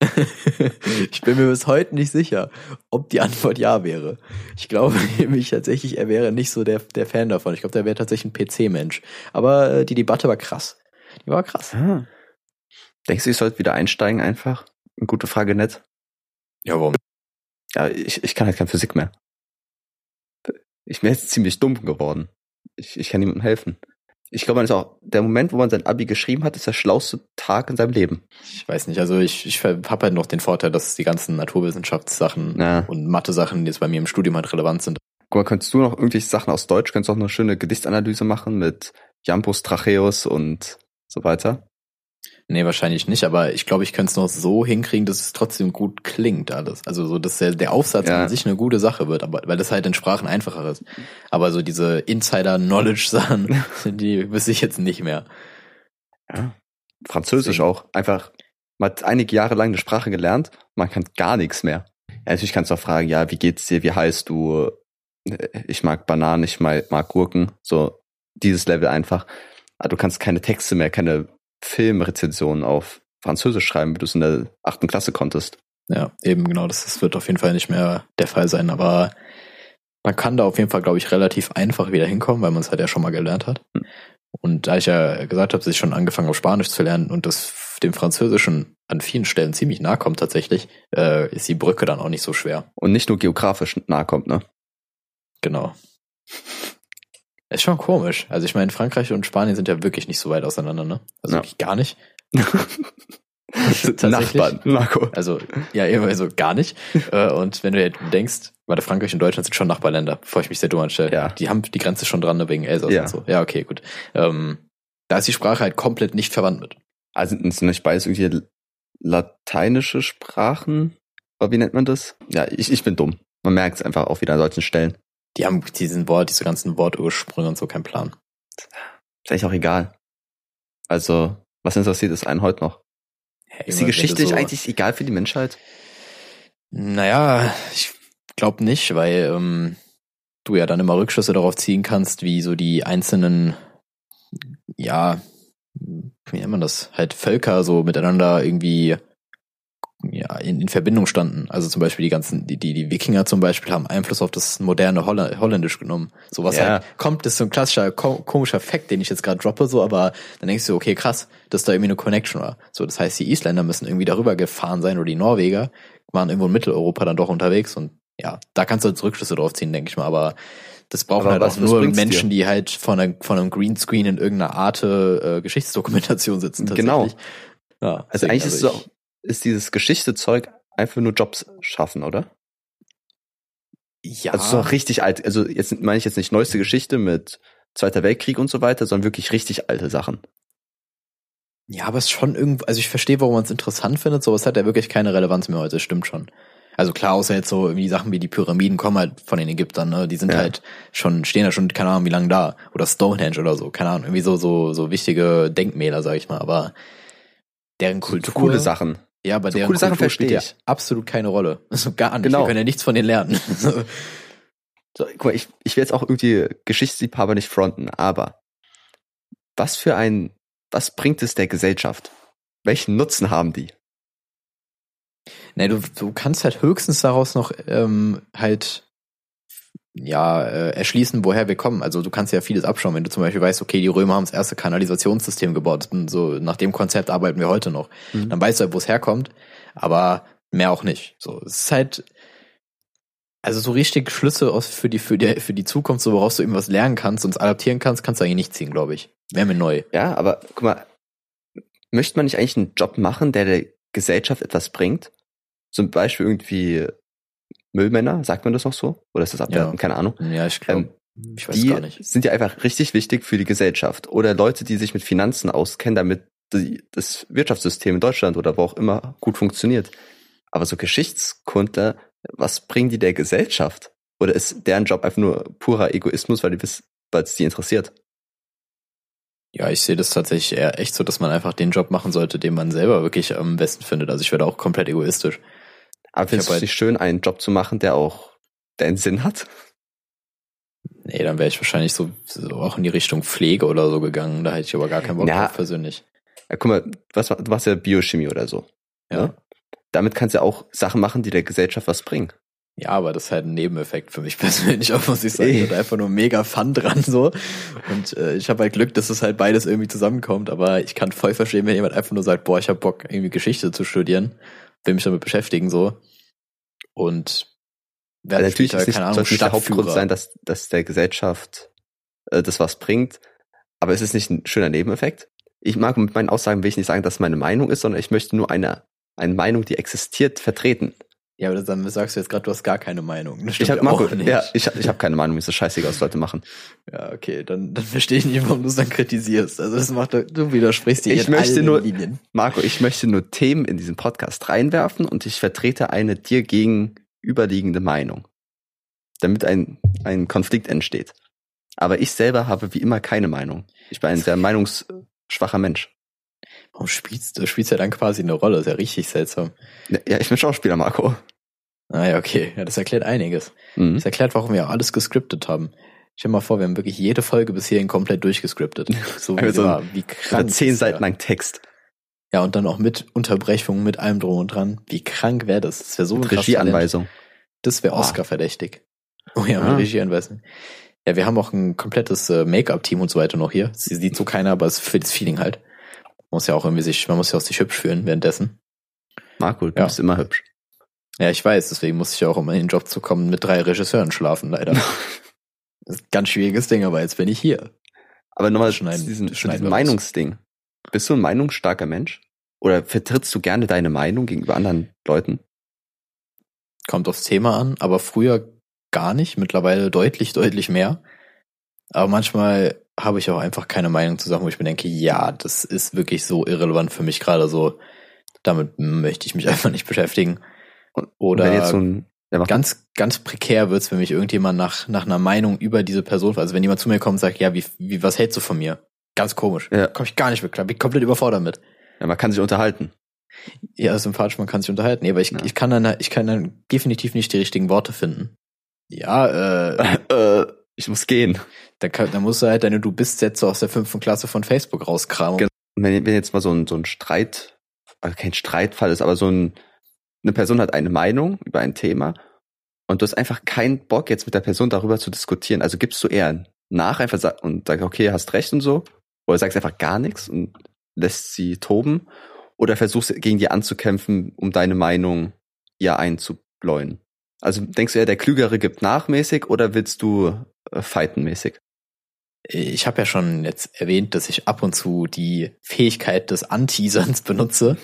ich bin mir bis heute nicht sicher, ob die Antwort ja wäre. Ich glaube nämlich tatsächlich, er wäre nicht so der, der Fan davon. Ich glaube, der wäre tatsächlich ein PC-Mensch. Aber äh, die Debatte war krass. Die war krass. Ah. Denkst du, ich sollte wieder einsteigen einfach? Gute Frage, nett. Ja, warum? Ja, ich, ich kann halt keine Physik mehr. Ich bin jetzt ziemlich dumm geworden. Ich, ich kann niemandem helfen. Ich glaube, man ist auch, der Moment, wo man sein Abi geschrieben hat, ist der schlauste Tag in seinem Leben. Ich weiß nicht, also ich, ich habe halt noch den Vorteil, dass die ganzen Naturwissenschaftssachen Ja. und Mathe-Sachen, die jetzt bei mir im Studium halt relevant sind. Guck mal, könntest du noch irgendwelche Sachen aus Deutsch, könntest du auch eine schöne Gedichtanalyse machen mit Jampus Tracheus und so weiter? Nee, wahrscheinlich nicht, aber ich glaube, ich könnte es noch so hinkriegen, dass es trotzdem gut klingt alles. Also so, dass der, der Aufsatz Ja. an sich eine gute Sache wird, aber weil das halt in Sprachen einfacher ist. Aber so diese Insider-Knowledge-Sachen, die wüsste ich jetzt nicht mehr. Ja. Französisch Deswegen. auch. Einfach, man hat einige Jahre lang eine Sprache gelernt, man kann gar nichts mehr. Ja, natürlich kannst du auch fragen, ja, wie geht's dir, wie heißt du? Ich mag Bananen, ich mag, Gurken. So, dieses Level einfach. Aber du kannst keine Texte mehr, keine Filmrezensionen auf Französisch schreiben, wie du es in der achten Klasse konntest. Ja, eben genau, das, das wird auf jeden Fall nicht mehr der Fall sein, aber man kann da auf jeden Fall, glaube ich, relativ einfach wieder hinkommen, weil man es halt ja schon mal gelernt hat. Hm. Und da ich ja gesagt habe, dass ich schon angefangen habe, Spanisch zu lernen und das dem Französischen an vielen Stellen ziemlich nahe kommt tatsächlich, äh, ist die Brücke dann auch nicht so schwer. Und nicht nur geografisch nahe kommt, ne? Genau. Ist schon komisch. Also ich meine, Frankreich und Spanien sind ja wirklich nicht so weit auseinander, ne? Also Ja. wirklich gar nicht. Nachbarn, Marco. Also, ja, eben, also gar nicht. Äh, und wenn du jetzt denkst, warte, Frankreich und Deutschland sind schon Nachbarländer, bevor ich mich sehr dumm anstelle. Ja. Die haben die Grenze schon dran, ne, wegen Elsass Ja. und so. Ja, okay, gut. Ähm, da ist die Sprache halt komplett nicht verwandt mit. Also sind nicht beides irgendwie lateinische Sprachen? Wie nennt man das? Ja, ich, ich bin dumm. Man merkt es einfach auch wieder an solchen Stellen. Die haben diesen Wort, diese ganzen Wortursprünge und so keinen Plan. Ist eigentlich auch egal. Also, was interessiert es einen heute noch? Ja, Ist die Geschichte so- eigentlich egal für die Menschheit? Naja, ich glaube nicht, weil ähm, du ja dann immer Rückschlüsse darauf ziehen kannst, wie so die einzelnen, ja, wie nennt man das, halt Völker so miteinander irgendwie ja, in, in Verbindung standen. Also zum Beispiel die ganzen, die, die, die Wikinger zum Beispiel haben Einfluss auf das moderne Holla Holländisch genommen. So was Ja. halt kommt, das ist so ein klassischer, ko komischer Fact, den ich jetzt gerade droppe, so, aber dann denkst du, okay, krass, dass da irgendwie eine Connection war. So, das heißt, die Isländer müssen irgendwie darüber gefahren sein oder die Norweger waren irgendwo in Mitteleuropa dann doch unterwegs und ja, da kannst du jetzt Rückschlüsse drauf ziehen, denke ich mal, aber das brauchen Aber halt was- auch nur Menschen, dir? die halt von, einer, von einem Greenscreen in irgendeiner Art äh, Geschichtsdokumentation sitzen. Genau. tatsächlich. Ja, Also deswegen, eigentlich ist, es auch, ist dieses Geschichtezeug einfach nur Jobs schaffen, oder? Ja, Also auch richtig alt. Also jetzt meine ich jetzt nicht neueste Geschichte mit Zweiter Weltkrieg und so weiter, sondern wirklich richtig alte Sachen. ja, aber es ist schon irgendwie, also ich verstehe, warum man es interessant findet, so es hat ja wirklich keine Relevanz mehr heute, stimmt schon. Also klar, außer jetzt so irgendwie Sachen wie die Pyramiden kommen halt von den Ägyptern, ne? Die sind Ja. halt schon, stehen ja schon, keine Ahnung, wie lange da. Oder Stonehenge oder so, keine Ahnung, irgendwie so, so, so wichtige Denkmäler, sag ich mal, aber deren Kultur. So coole Sachen. Ja, aber so deren coole Sachen ja verstehe ich. absolut keine Rolle. Also gar nicht. Genau. Wir können ja nichts von denen lernen. So, guck mal, ich, ich will jetzt auch irgendwie Geschichtsliebhaber nicht fronten, aber was für ein, was bringt es der Gesellschaft? Welchen Nutzen haben die? Nee, du, du kannst halt höchstens daraus noch ähm, halt ja äh, erschließen, woher wir kommen. Also du kannst ja vieles abschauen, wenn du zum Beispiel weißt, okay, die Römer haben das erste Kanalisationssystem gebaut. So nach dem Konzept arbeiten wir heute noch. Mhm. Dann weißt du halt, wo es herkommt, aber mehr auch nicht. So, es ist halt Also so richtig Schlüsse aus für die, für die, für die Zukunft, so woraus du irgendwas lernen kannst und adaptieren kannst, kannst du eigentlich nicht ziehen, glaube ich. Wäre mir neu. Ja, aber guck mal, möchte man nicht eigentlich einen Job machen, der der Gesellschaft etwas bringt? Zum Beispiel irgendwie Müllmänner, sagt man das noch so? Oder ist das abwertend? Ja. Keine Ahnung. Ja, ich glaube, Ähm, ich weiß die gar nicht. sind ja einfach richtig wichtig für die Gesellschaft. Oder Leute, die sich mit Finanzen auskennen, damit die, das Wirtschaftssystem in Deutschland oder wo auch immer gut funktioniert. Aber so Geschichtskunde, was bringen die der Gesellschaft? Oder ist deren Job einfach nur purer Egoismus, weil die wissen, weil es die interessiert? Ja, ich sehe das tatsächlich eher echt so, dass man einfach den Job machen sollte, den man selber wirklich am besten findet. Also ich werde auch komplett egoistisch. Aber Ich findest du es halt- nicht schön, einen Job zu machen, der auch deinen Sinn hat? Nee, dann wäre ich wahrscheinlich so, so auch in die Richtung Pflege oder so gegangen. Da hätte ich aber gar keinen Bock Ja. drauf persönlich. Ja, guck mal, was, du machst ja Biochemie oder so. Ja. Ne? Damit kannst du ja auch Sachen machen, die der Gesellschaft was bringen. Ja, aber das ist halt ein Nebeneffekt für mich persönlich, auch muss ich sagen. Ich hatte einfach nur mega Fun dran so. Und äh, ich habe halt Glück, dass es halt beides irgendwie zusammenkommt. Aber ich kann voll verstehen, wenn jemand einfach nur sagt, boah, ich habe Bock, irgendwie Geschichte zu studieren, will mich damit beschäftigen so. Und Ja, werde natürlich später, ist nicht, keine Ahnung, sollte nicht der Hauptgrund sein, dass, dass der Gesellschaft äh, das was bringt. Aber es ist nicht ein schöner Nebeneffekt. Ich mag mit meinen Aussagen will ich nicht sagen, dass meine Meinung ist, sondern ich möchte nur eine, eine Meinung, die existiert, vertreten. Ja, aber dann sagst du jetzt gerade, du hast gar keine Meinung. Das Ich stimmt habe Marco, auch nicht. ja, ich, ich habe keine Meinung, mir ist das scheißegal, was Leute machen. Ja, okay, dann, dann verstehe ich nicht, warum du es dann kritisierst. Also das macht, du widersprichst dir Ich in möchte allen nur- Linien. Marco, ich möchte nur Themen in diesen Podcast reinwerfen und ich vertrete eine dir gegenüberliegende Meinung, damit ein, ein Konflikt entsteht. Aber ich selber habe wie immer keine Meinung. Ich bin ein sehr meinungsschwacher Mensch. Warum spielst du? spielst ja dann quasi eine Rolle, ist ja richtig seltsam. Ja, ich bin Schauspieler, Marco. Ah ja, okay. Ja, das erklärt einiges. Mhm. Das erklärt, warum wir alles gescriptet haben. Stell dir mal vor, wir haben wirklich jede Folge bis hierhin komplett durchgescriptet. So wie, Also, war. wie krank. zehn Seiten lang Text. Ja, und dann auch mit Unterbrechungen, mit allem drum und dran. Wie krank wäre das? Das wäre so ein Mit. Regieanweisung. Das wäre Boah. Oscar-verdächtig. Oh ja, mit Ah. Regieanweisung. Ja, wir haben auch ein komplettes äh, Make-up-Team und so weiter noch hier. Sie sieht so keiner, aber es ist für das Feeling halt. Man muss ja auch irgendwie sich, man muss ja auch sich hübsch fühlen währenddessen. Marco, du Ja. bist immer hübsch. Ja, ich weiß, deswegen muss ich ja auch immer in den Job zu kommen, mit drei Regisseuren schlafen, leider. das ist ein ganz schwieriges Ding, aber jetzt bin ich hier. Aber nochmal Schneiden- zu diesem, zu diesem. Meinungsding. Bist du ein meinungsstarker Mensch? Oder vertrittst du gerne deine Meinung gegenüber anderen Leuten? Kommt aufs Thema an, aber früher gar nicht, mittlerweile deutlich, deutlich mehr. Aber manchmal habe ich auch einfach keine Meinung zu Sachen, wo ich mir denke, ja, das ist wirklich so irrelevant für mich gerade so. Damit möchte ich mich einfach nicht beschäftigen. Oder wenn jetzt so ein, ganz, ganz prekär wird's, wenn mich irgendjemand nach, nach einer Meinung über diese Person, also wenn jemand zu mir kommt und sagt, ja, wie, wie, was hältst du von mir? Ganz komisch. Ja. Komm ich gar nicht mit klar, bin komplett überfordert mit. ja, man kann sich unterhalten. Ja, sympathisch, man kann sich unterhalten. Nee, aber ich, Ja. ich kann dann, ich kann dann definitiv nicht die richtigen Worte finden. Ja, äh, äh, ich muss gehen. da, kann, da musst du halt deine Du bist-Sätze aus der fünften Klasse von Facebook rauskramen. Genau. Wenn, wenn jetzt mal so ein, so ein Streit, also kein Streitfall ist, aber so ein, eine Person hat eine Meinung über ein Thema und du hast einfach keinen Bock, jetzt mit der Person darüber zu diskutieren. Also gibst du eher nach einfach und sagst, okay, hast recht und so, oder sagst einfach gar nichts und lässt sie toben, oder versuchst gegen die anzukämpfen, um deine Meinung ihr einzubläuen. Also denkst du eher, der Klügere gibt nachmäßig oder willst du fightenmäßig? Ich habe ja schon jetzt erwähnt, dass ich ab und zu die Fähigkeit des Anteaserns benutze.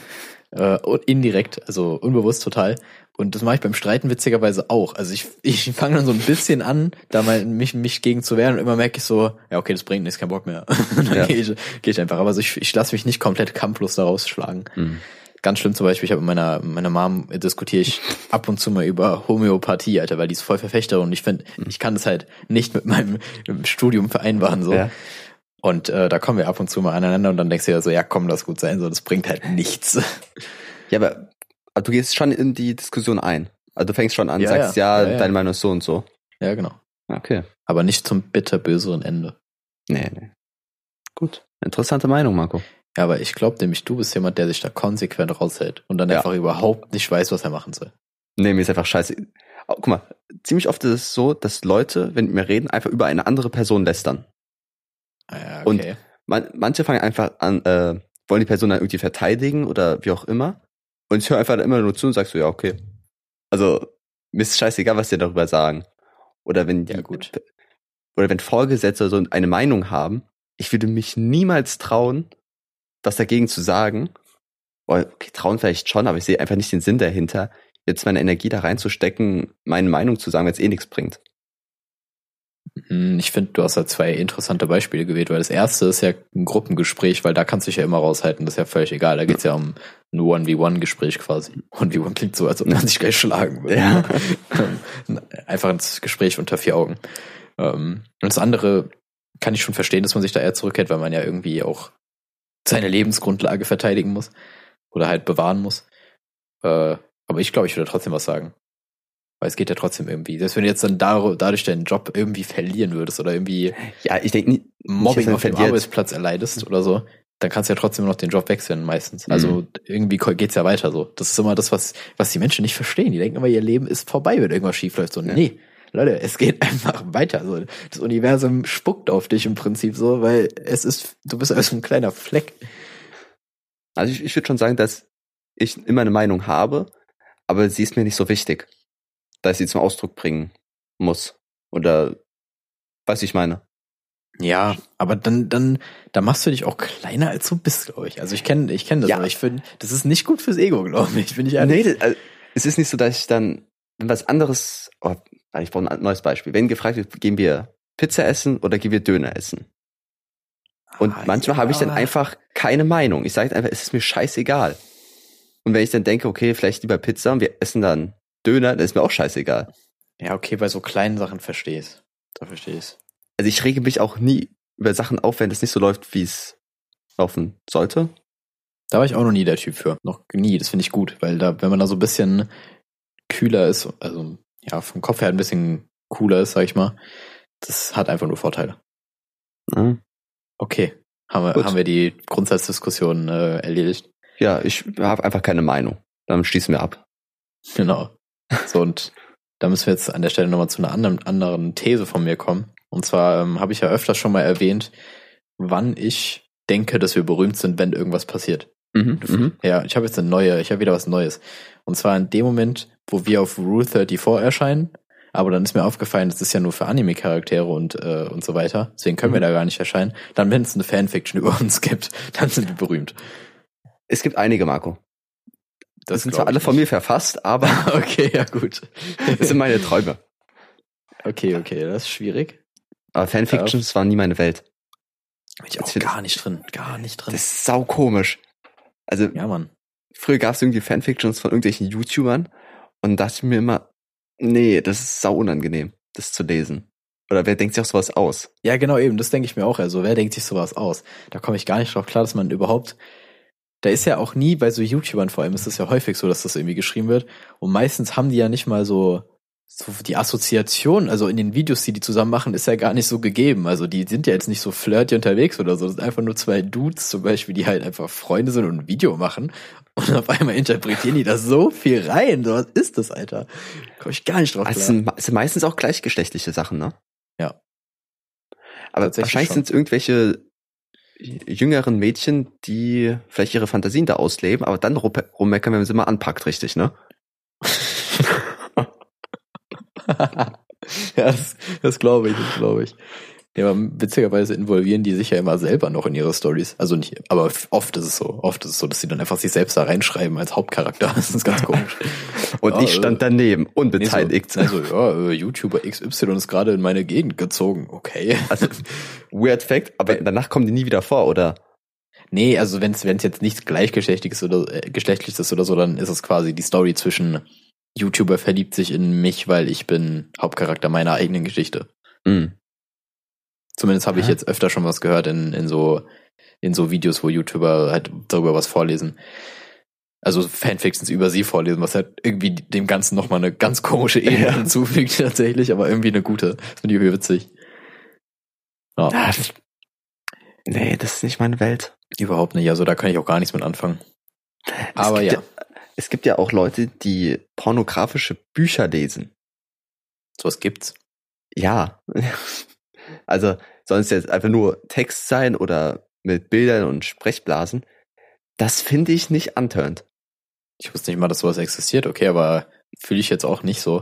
Äh, indirekt, also unbewusst total. Und das mache ich beim Streiten witzigerweise auch. Also ich, ich fange dann so ein bisschen an, da mal mich, mich gegen zu wehren und immer merke ich so, ja okay, das bringt nichts, kein Bock mehr. Und dann Ja. gehe ich, geh ich einfach. Aber also ich, ich lasse mich nicht komplett kampflos da rausschlagen. Hm. Ganz schlimm zum Beispiel, ich habe mit meiner, meiner Mom diskutiere ich ab und zu mal über Homöopathie, Alter, weil die ist voll Verfechter und ich finde, ich kann das halt nicht mit meinem Studium vereinbaren, so. Ja. Und äh, da kommen wir ab und zu mal aneinander und dann denkst du ja so, ja komm, das gut sein, so, das bringt halt nichts. Ja, aber, aber du gehst schon in die Diskussion ein. Also du fängst schon an, Ja, sagst, ja. ja, Ja, ja. deine Meinung ist so und so. ja, genau. Okay. Aber nicht zum bitterböseren Ende. Nee, nee. Gut. Interessante Meinung, Marco. Ja, aber ich glaube nämlich, du bist jemand, der sich da konsequent raushält und dann Ja. einfach überhaupt nicht weiß, was er machen soll. Nee, mir ist einfach scheiße. Oh, guck mal, ziemlich oft ist es so, dass Leute, wenn mit mir reden, einfach über eine andere Person lästern. Ah, ja, Und- okay. Man, manche fangen einfach an, äh, wollen die Person dann irgendwie verteidigen oder wie auch immer. Und ich höre einfach immer nur zu und sag so, ja, okay. Also, mir ist scheißegal, was die darüber sagen. Oder wenn die, Ja, gut. oder wenn Vorgesetzte so eine Meinung haben, ich würde mich niemals trauen, was dagegen zu sagen. Okay, trauen vielleicht schon, aber ich sehe einfach nicht den Sinn dahinter, jetzt meine Energie da reinzustecken, meine Meinung zu sagen, wenn es eh nichts bringt. Hm, Ich finde, du hast da zwei interessante Beispiele gewählt, weil das erste ist ja ein Gruppengespräch, weil da kannst du dich ja immer raushalten, das ist ja völlig egal. Da geht's ja um ein One-v-One-Gespräch quasi. One-v-One klingt so, als ob man sich gleich schlagen würde. Ja. Einfach ein Gespräch unter vier Augen. Ähm, Und das andere kann ich schon verstehen, dass man sich da eher zurückhält, weil man ja irgendwie auch seine Lebensgrundlage verteidigen muss oder halt bewahren muss. Äh, Aber ich glaube, ich würde trotzdem was sagen. Weil es geht ja trotzdem irgendwie. Selbst wenn du jetzt dann dadurch deinen Job irgendwie verlieren würdest oder irgendwie Ja, ich denke Mobbing auf dem. Arbeitsplatz erleidest oder so, dann kannst du ja trotzdem noch den Job wechseln meistens. Also irgendwie ko- geht's ja weiter so. Das ist immer das, was, was die Menschen nicht verstehen. Die denken immer, ihr Leben ist vorbei, wenn irgendwas schief läuft. So, Ja. nee. Leute, es geht einfach weiter. So, das Universum spuckt auf dich im Prinzip so, weil es ist, du bist also ein kleiner Fleck. Also ich, ich würde schon sagen, dass ich immer eine Meinung habe, aber sie ist mir nicht so wichtig, dass ich sie zum Ausdruck bringen muss. Oder was ich meine. Ja, aber dann, dann, da machst du dich auch kleiner als du bist, glaube ich. Also ich kenne, ich kenne das, Ja. aber ich finde, das ist nicht gut fürs Ego, glaube ich. Bin ich ehrlich. Nee, das, also, es ist nicht so, dass ich dann, wenn was anderes, oh, ich brauche ein neues Beispiel. Wenn gefragt wird, gehen wir Pizza essen oder gehen wir Döner essen? Und Ah, manchmal ja. habe ich dann einfach keine Meinung. Ich sage einfach, es ist mir scheißegal. Und wenn ich dann denke, okay, vielleicht lieber Pizza und wir essen dann Döner, dann ist mir auch scheißegal. Ja, okay, bei so kleinen Sachen verstehe ich Da verstehe ich Also ich rege mich auch nie über Sachen auf, wenn es nicht so läuft, wie es laufen sollte. Da war ich auch noch nie der Typ für. Noch nie. Das finde ich gut, weil da, wenn man da so ein bisschen kühler ist, also ja, vom Kopf her ein bisschen cooler ist, sag ich mal, das hat einfach nur Vorteile. Ja. Okay. Haben wir, Gut. haben wir die Grundsatzdiskussion äh, erledigt. Ja, ich habe einfach keine Meinung. Dann schließen wir ab. Genau. So, und da müssen wir jetzt an der Stelle nochmal zu einer anderen, anderen These von mir kommen. Und zwar ähm, habe ich ja öfters schon mal erwähnt, wann ich denke, dass wir berühmt sind, wenn irgendwas passiert. Mhm, mhm. Ja, ich habe jetzt eine neue, ich habe wieder was Neues. Und zwar in dem Moment, wo wir auf Rule 34 erscheinen, aber dann ist mir aufgefallen, das ist ja nur für Anime-Charaktere und, äh, und so weiter. Deswegen können wir Mhm. da gar nicht erscheinen. Dann, wenn es eine Fanfiction über uns gibt, dann sind wir berühmt. Es gibt einige, Marco. Das, sind glaub zwar alle von mir verfasst, aber Okay, ja gut. das sind meine Träume. okay, okay, das ist schwierig. Aber Fanfictions waren nie meine Welt. Bin ich auch gar nicht drin, gar nicht drin. Das ist sau komisch. Also ja, Mann. Früher gab es irgendwie Fanfictions von irgendwelchen YouTubern und dachte mir immer, nee, das ist sau unangenehm, das zu lesen. Oder wer denkt sich auch sowas aus? Ja, genau eben, das denke ich mir auch. Also, wer denkt sich sowas aus? Da komme ich gar nicht drauf klar, dass man überhaupt. Da ist ja auch nie bei so YouTubern vor allem, ist es ja häufig so, dass das irgendwie geschrieben wird. Und meistens haben die ja nicht mal so, so die Assoziation, also in den Videos, die die zusammen machen, ist ja gar nicht so gegeben. Also die sind ja jetzt nicht so flirty unterwegs oder so. Das sind einfach nur zwei Dudes zum Beispiel, die halt einfach Freunde sind und ein Video machen. Und auf einmal interpretieren die da so viel rein. So, was ist das, Alter? Komme ich gar nicht drauf Also, es, klar. sind, sind meistens auch gleichgeschlechtliche Sachen, ne? Ja. Aber wahrscheinlich sind es irgendwelche jüngeren Mädchen, die vielleicht ihre Fantasien da ausleben, aber dann rum- rummeckern, wenn man sie mal anpackt, richtig, ne? ja, das, das glaube ich, das glaube ich. Ja, aber witzigerweise involvieren die sich ja immer selber noch in ihre Stories. Also nicht, aber oft ist es so. Oft ist es so, dass sie dann einfach sich selbst da reinschreiben als Hauptcharakter. Das ist ganz komisch. Und Ja, ich stand äh, daneben, Nee, unbeteiligt. so, also, ja, äh, YouTuber XY ist gerade in meine Gegend gezogen. Okay. Also, weird Fact, aber danach kommen die nie wieder vor, oder? Nee, also wenn es jetzt nichts gleichgeschlechtliches oder äh, geschlechtliches ist oder so, dann ist es quasi die Story zwischen YouTuber verliebt sich in mich, weil ich bin Hauptcharakter meiner eigenen Geschichte. Mhm. Zumindest habe ich Ja. jetzt öfter schon was gehört in, in so in so Videos, wo YouTuber halt darüber was vorlesen. Also Fanfictions über sie vorlesen, was halt irgendwie dem Ganzen nochmal eine ganz komische Ebene Ja. hinzufügt tatsächlich, aber irgendwie eine gute. Das finde ich irgendwie witzig. Ja, Ah, das- Nee, das ist nicht meine Welt. überhaupt nicht. Also da kann ich auch gar nichts mit anfangen. Aber es gibt ja, Es gibt ja auch Leute, die pornografische Bücher lesen. sowas gibt's. Ja. Also soll es jetzt einfach nur Text sein oder mit Bildern und Sprechblasen. Das finde ich nicht antörend. Ich wusste nicht mal, dass sowas existiert. Okay, aber fühle ich jetzt auch nicht so.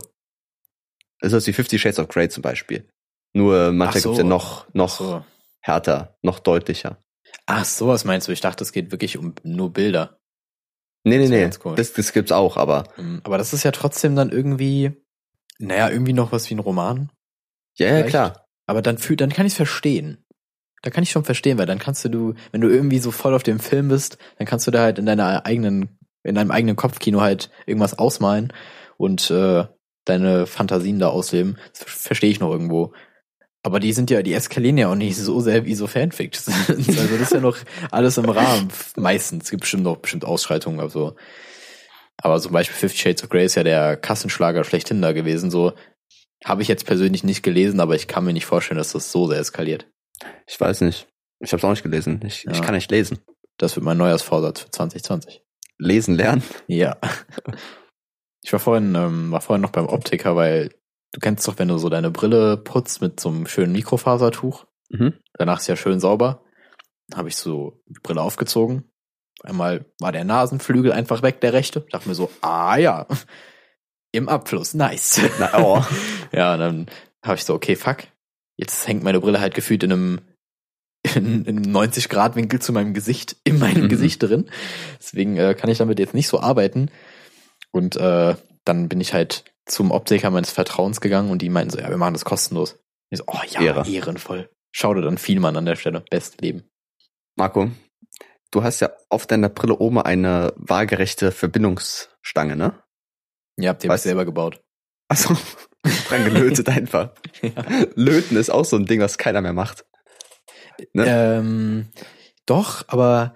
Das ist wie Fifty Shades of Grey zum Beispiel. Nur manchmal so. gibt's ja noch, noch So. härter, noch deutlicher. Ach, sowas meinst du? Ich dachte, es geht wirklich um nur Bilder. Nee, nee, Das nee. Das, das gibt's auch, aber Ähm, Aber das ist ja trotzdem dann irgendwie, naja, irgendwie noch was wie ein Roman. ja, ja, klar. Aber dann fühl, dann kann ich es verstehen. Da kann ich schon verstehen, weil dann kannst du, du, wenn du irgendwie so voll auf dem Film bist, dann kannst du da halt in deiner eigenen, in deinem eigenen Kopfkino halt irgendwas ausmalen und äh, deine Fantasien da ausleben. Das verstehe ich noch irgendwo. Aber die sind ja, die eskalieren ja auch nicht so sehr wie so Fanfics. also das ist ja noch alles im Rahmen. Meistens. Es gibt bestimmt noch bestimmt Ausschreitungen, also. Aber zum Beispiel Fifty Shades of Grey ist ja der Kassenschlager schlechthin da gewesen. So habe ich jetzt persönlich nicht gelesen, aber ich kann mir nicht vorstellen, dass das so sehr eskaliert. Ich weiß nicht. Ich habe es auch nicht gelesen. Ich, ich Ja. kann nicht lesen. Das wird mein Neujahrsvorsatz für 2020. Lesen lernen. Ja. Ich war vorhin, ähm, war vorhin noch beim Optiker, weil du kennst doch, wenn du so deine Brille putzt mit so einem schönen Mikrofasertuch. Mhm. Danach ist ja schön sauber. Habe ich so die Brille aufgezogen. Einmal war der Nasenflügel einfach weg, der rechte. Dachte mir so, ah ja, im Abfluss, nice. Na, oh. Ja, dann habe ich so, okay, fuck. Jetzt hängt meine Brille halt gefühlt in einem, in, in einem 90-Grad-Winkel zu meinem Gesicht, in meinem Mhm. Gesicht drin. Deswegen äh, kann ich damit jetzt nicht so arbeiten. Und äh, dann bin ich halt zum Optiker meines Vertrauens gegangen und die meinten so, ja, wir machen das kostenlos. Ich so, oh ja, Ehre. ehrenvoll. Schau dir dann Vielmann an der Stelle. Beste Leben. Marco, du hast ja auf deiner Brille oben eine waagerechte Verbindungsstange, ne? Ja, habt ihr Was? selber gebaut. Achso, dran gelötet einfach. Ja. Löten ist auch so ein Ding, was keiner mehr macht. Ne? Ähm, doch, aber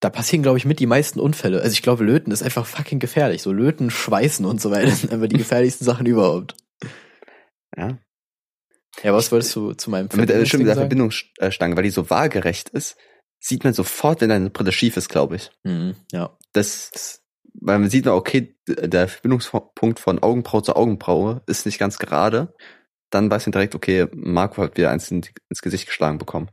da passieren, glaube ich, mit die meisten Unfälle. Also ich glaube, Löten ist einfach fucking gefährlich. So Löten, Schweißen und so weiter sind einfach die gefährlichsten Sachen überhaupt. Ja. Ja, was wolltest du zu meinem Mit, stimmt, mit der sagen? Verbindungsstange, weil die so waagerecht ist, sieht man sofort, wenn deine Brille schief ist, glaube ich. Mhm, ja. Das, weil man sieht, okay, der Verbindungspunkt von Augenbraue zu Augenbraue ist nicht ganz gerade. Dann weiß man direkt, okay, Marco hat wieder eins in, ins Gesicht geschlagen bekommen.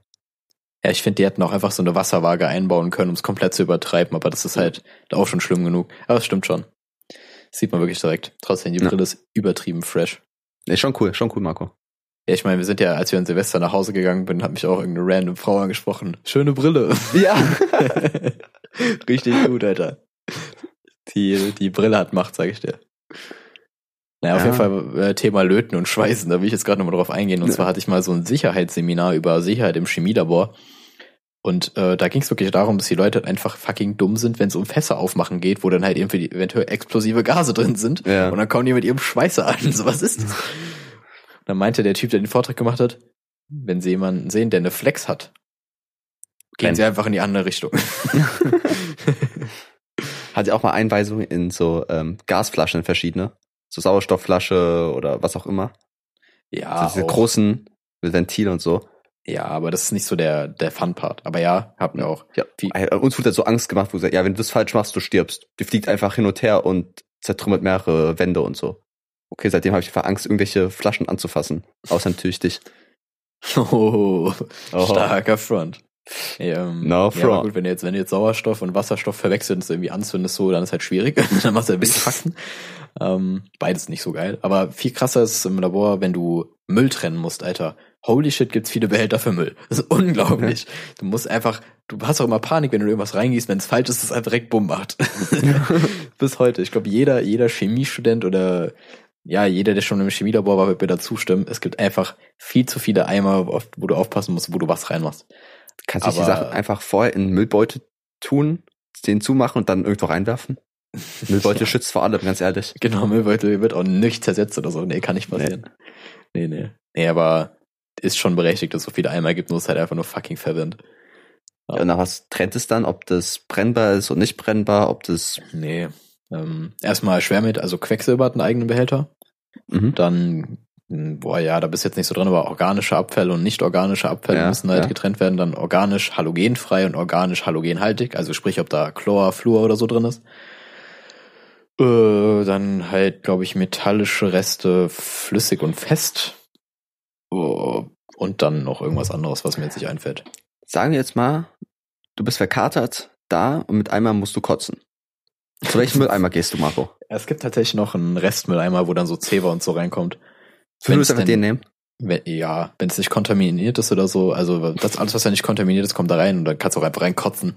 Ja, ich finde, die hätten auch einfach so eine Wasserwaage einbauen können, um es komplett zu übertreiben, aber das ist halt auch schon schlimm genug. Aber es stimmt schon. Das sieht man wirklich direkt. Trotzdem, die Ja. Brille ist übertrieben fresh. Nee, schon cool, schon cool, Marco. Ja, ich meine, wir sind ja, als wir an Silvester nach Hause gegangen bin, hat mich auch irgendeine random Frau angesprochen. Schöne Brille. Ja. Richtig gut, Alter. Die, die Brille hat Macht, sag ich dir. Naja, auf Ja. jeden Fall äh, Thema Löten und Schweißen, da will ich jetzt gerade nochmal drauf eingehen. Und Ja. zwar hatte ich mal so ein Sicherheitsseminar über Sicherheit im Chemielabor. Und äh, da ging es wirklich darum, dass die Leute einfach fucking dumm sind, wenn es um Fässer aufmachen geht, wo dann halt irgendwie eventuell explosive Gase drin sind. Ja. Und dann kommen die mit ihrem Schweißer an. So, was ist das? dann meinte der Typ, der den Vortrag gemacht hat, wenn sie jemanden sehen, der eine Flex hat, gehen Rennen. sie einfach in die andere Richtung. Hat ja auch mal Einweisungen in so ähm, Gasflaschen verschiedene. So Sauerstoffflasche oder was auch immer. ja, so diese auch. großen mit Ventil und so. Ja, aber das ist nicht so der, der Fun-Part. Aber ja, habt mir auch. Ja, Wie- äh, uns wurde so Angst gemacht, wo gesagt, ja, wenn du das falsch machst, du stirbst. Die fliegt einfach hin und her und zertrümmert mehrere Wände und so. Okay, seitdem habe ich einfach Angst, irgendwelche Flaschen anzufassen. Außer natürlich dich. Oh, Oho. starker Front. Ja, ähm, No ja, front. aber gut, wenn du jetzt, wenn du jetzt Sauerstoff und Wasserstoff verwechselst und es irgendwie anzündest, so, dann ist halt schwierig. dann machst du ein bisschen Faxen. Ähm, beides nicht so geil. Aber viel krasser ist es im Labor, wenn du Müll trennen musst, Alter. Holy shit, gibt's viele Behälter für Müll. Das ist unglaublich. Du musst einfach, du hast auch immer Panik, wenn du irgendwas reingießt, wenn es falsch ist, es einfach direkt Bumm macht. Bis heute. Ich glaube, jeder, jeder Chemiestudent oder ja, jeder, der schon im Chemielabor war, wird mir da zustimmen. Es gibt einfach viel zu viele Eimer, wo du aufpassen musst, wo du was reinmachst. Du kannst nicht die Sachen einfach vorher in den Müllbeutel tun, den zumachen und dann irgendwo reinwerfen. Müllbeutel Ja. schützt vor allem, ganz ehrlich. Genau, Müllbeutel wird auch nicht zersetzt oder so. Nee, kann nicht passieren. Nee, nee. Nee, aber ist schon berechtigt, dass es so viele Eimer gibt, nur ist halt einfach nur fucking verwirrend. Ja, und nach was trennt es dann, ob das brennbar ist und nicht brennbar, ob das. Nee. Ähm, erstmal Schwermet, also Quecksilber hat einen eigenen Behälter. Mhm. Dann, mh, boah, ja, da bist du jetzt nicht so drin, aber organische Abfälle und nicht organische Abfälle Ja, müssen halt ja. getrennt werden. Dann organisch halogenfrei und organisch halogenhaltig, also sprich, ob da Chlor, Fluor oder so drin ist. Äh, dann halt, glaube ich, metallische Reste, flüssig und fest. Und dann noch irgendwas anderes, was mir jetzt nicht einfällt. Sagen wir jetzt mal, du bist verkatert da und mit einmal musst du kotzen. Zu welchem Mülleimer gehst du, Marco? Es gibt tatsächlich noch einen Restmülleimer, wo dann so Zewa und so reinkommt. Du würdest einfach den nehmen? Wenn, ja, wenn es nicht kontaminiert ist oder so, also das alles, was ja nicht kontaminiert ist, kommt da rein und dann kannst du auch einfach reinkotzen.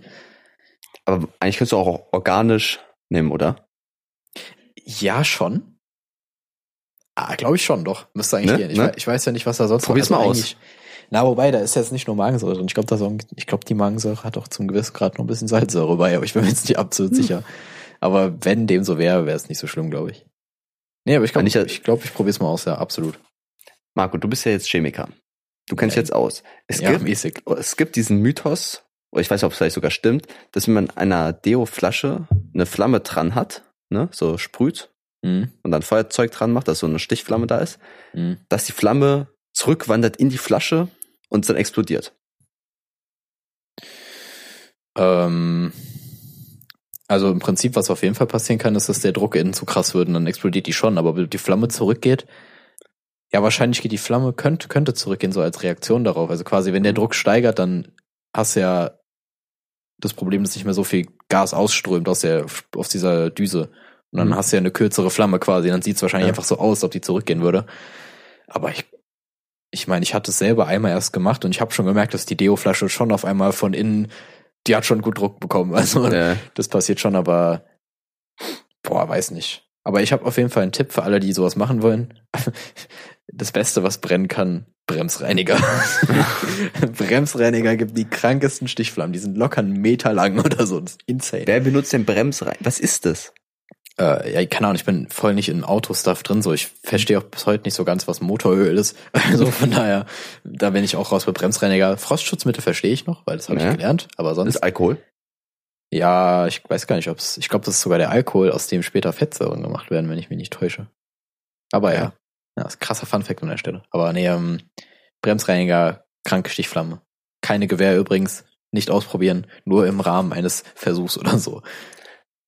Aber eigentlich könntest du auch organisch nehmen, oder? Ja, schon. Ah, glaube ich schon, doch. Müsste eigentlich Ne? gehen. Ich, Ne? ich weiß ja nicht, was da sonst noch- Probier's mal aus. Na, wobei, da ist jetzt nicht nur Magensäure drin. Ich glaube, da so, ich glaube, die Magensäure hat auch zum gewissen Grad noch ein bisschen Salzsäure bei, aber ich bin mir jetzt nicht absolut Hm. sicher. Aber wenn dem so wäre, wäre es nicht so schlimm, glaube ich. Nee, aber ich glaube, ich, ich glaub, ich probiere es mal aus, ja, absolut. Marco, du bist ja jetzt Chemiker. Du kennst Ja. jetzt aus. Es ja, gibt mäßig. es gibt diesen Mythos, oder ich weiß nicht, ob es vielleicht sogar stimmt, dass wenn man einer Deo-Flasche eine Flamme dran hat, ne, so sprüht Mhm. und dann Feuerzeug dran macht, dass so eine Stichflamme da ist, Mhm. dass die Flamme zurückwandert in die Flasche und dann explodiert. Ähm, also im Prinzip, was auf jeden Fall passieren kann, ist, dass der Druck innen zu krass wird und dann explodiert die schon, aber wenn die Flamme zurückgeht, ja, wahrscheinlich geht die Flamme, könnte, könnte zurückgehen, so als Reaktion darauf. Also quasi, wenn der Druck steigert, dann hast du ja das Problem, dass nicht mehr so viel Gas ausströmt aus der, aus dieser Düse. Und dann Mhm. hast du ja eine kürzere Flamme quasi, dann sieht es wahrscheinlich Ja. einfach so aus, ob die zurückgehen würde. Aber ich, ich meine, ich hatte es selber einmal erst gemacht und ich habe schon gemerkt, dass die Deo-Flasche schon auf einmal von innen, die hat schon gut Druck bekommen. Also Äh, das passiert schon, aber boah, weiß nicht. Aber ich habe auf jeden Fall einen Tipp für alle, die sowas machen wollen. Das Beste, was brennen kann, Bremsreiniger. Bremsreiniger gibt die krankesten Stichflammen. Die sind locker einen Meter lang oder so. Das ist insane. wer benutzt den Bremsrein? Was ist das? Äh, ja, keine Ahnung, ich bin voll nicht in Autostuff drin, so ich verstehe auch bis heute nicht so ganz, was Motoröl ist. Also von daher, da bin ich auch raus bei Bremsreiniger. Frostschutzmittel verstehe ich noch, weil das habe Ja. ich gelernt, aber sonst. ist Alkohol. Ja, ich weiß gar nicht, ob es. Ich glaube, das ist sogar der Alkohol, aus dem später Fettsäuren gemacht werden, wenn ich mich nicht täusche. Aber ja. Ja. Ja, ist ein krasser Funfact an der Stelle. Aber nee, ähm, Bremsreiniger, kranke Stichflamme. Keine Gewehr übrigens, nicht ausprobieren, nur im Rahmen eines Versuchs oder so.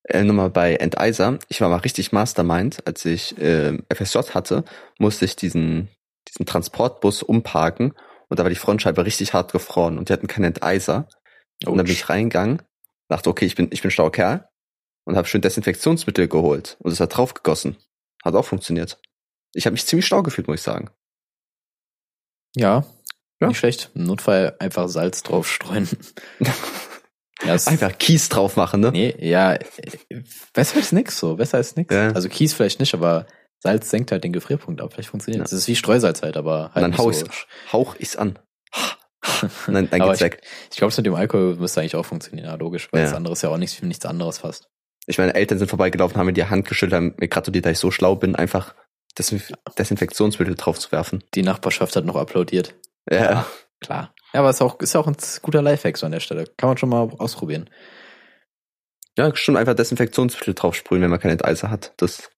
Äh, nochmal bei Enteiser. Ich war mal richtig Mastermind. Als ich äh, FSJ hatte, musste ich diesen, diesen Transportbus umparken und da war die Frontscheibe richtig hart gefroren und die hatten keinen Enteiser. Und dann bin ich reingegangen, dachte, okay, ich bin, ich bin schlauer Kerl und habe schön Desinfektionsmittel geholt und es hat drauf gegossen. Hat auch funktioniert. Ich habe mich ziemlich schlau gefühlt, muss ich sagen. Ja, Ja. nicht schlecht. Im Notfall einfach Salz drauf streuen. ja, Einfach Kies drauf machen, ne? Nee, ja, besser als nix so, besser als nix. Ja. Also Kies vielleicht nicht, aber Salz senkt halt den Gefrierpunkt ab. Vielleicht funktioniert Ja. es. Das ist wie Streusalz halt, aber Und halt dann nicht hau so. ich's, hauch ich's an. Und dann, dann geht's weg. Ich glaube, es mit dem Alkohol müsste eigentlich auch funktionieren, ja, logisch, weil Ja. das andere ist ja auch nichts, nichts anderes fast. Ich meine, Eltern sind vorbeigelaufen, haben mir die Hand geschüttelt, haben mir gratuliert, dass ich so schlau bin, einfach Desinf Desinfektionsmittel drauf zu werfen. Die Nachbarschaft hat noch applaudiert. Ja. Klar. Ja, aber ist auch, ist auch ein guter Lifehack so an der Stelle. Kann man schon mal ausprobieren. Ja, stimmt, einfach Desinfektionsmittel drauf sprühen, wenn man keine Enteiser hat. Das,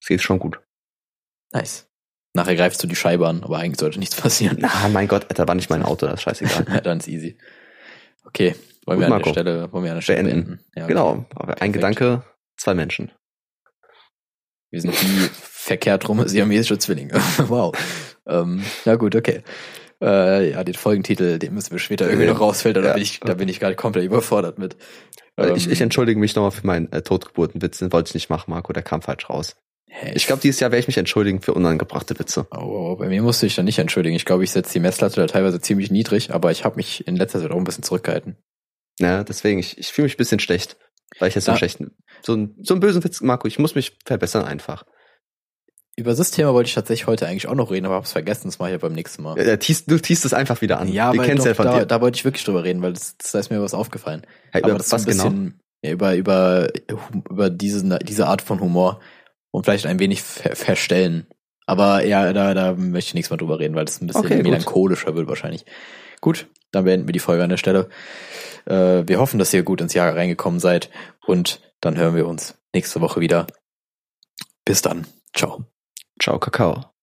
das geht schon gut. Nice. Nachher greifst du die Scheibe an, aber eigentlich sollte nichts passieren. Na, mein Gott, Alter, war nicht mein Auto, das ist scheißegal. Ja, Dann ist easy. Okay, wollen Gut, wir an der Stelle, wollen wir an der Stelle Beenden. beenden? Ja, okay. Genau, aber ein Perfekt. Gedanke, zwei Menschen. Wir sind wie verkehrt rum siamesische Zwillinge. wow. Ähm, ja gut, okay. Äh, ja, den Folgentitel, den müssen wir später irgendwie Ja. noch rausfiltern. Da Ja. bin ich, da bin ich gerade komplett überfordert mit. Äh, ich, Ähm, ich entschuldige mich nochmal für meinen äh, Totgeburtenwitz, den wollte ich nicht machen, Marco, der kam falsch raus. hä, Ich glaube, dieses Jahr werde ich mich entschuldigen für unangebrachte Witze. Oh, oh, bei mir musste ich dann nicht entschuldigen. Ich glaube, ich setze die Messlatte da teilweise ziemlich niedrig, aber ich habe mich in letzter Zeit auch ein bisschen zurückgehalten. Ja, deswegen, ich, ich fühle mich ein bisschen schlecht, weil ich jetzt so einen schlechten, so, einen, so einen bösen Witz, Marco, ich muss mich verbessern einfach. Über das Thema wollte ich tatsächlich heute eigentlich auch noch reden, aber hab's vergessen. Das mache ich ja beim nächsten Mal. Tiest, du tiest es einfach wieder an. Ja, Wir aber doch, ja da, da wollte ich wirklich drüber reden, weil das, da ist mir was aufgefallen. Aber über das ist so was ein genau? bisschen ja, über über über diese diese Art von Humor und vielleicht ein wenig ver verstellen. Aber ja, da da möchte ich nichts mehr drüber reden, weil das ein bisschen Okay, melancholischer wird wahrscheinlich. Gut, dann beenden wir die Folge an der Stelle. Äh, wir hoffen, dass ihr gut ins Jahr reingekommen seid und dann hören wir uns nächste Woche wieder. Bis dann. Ciao. Ciao, Kakao.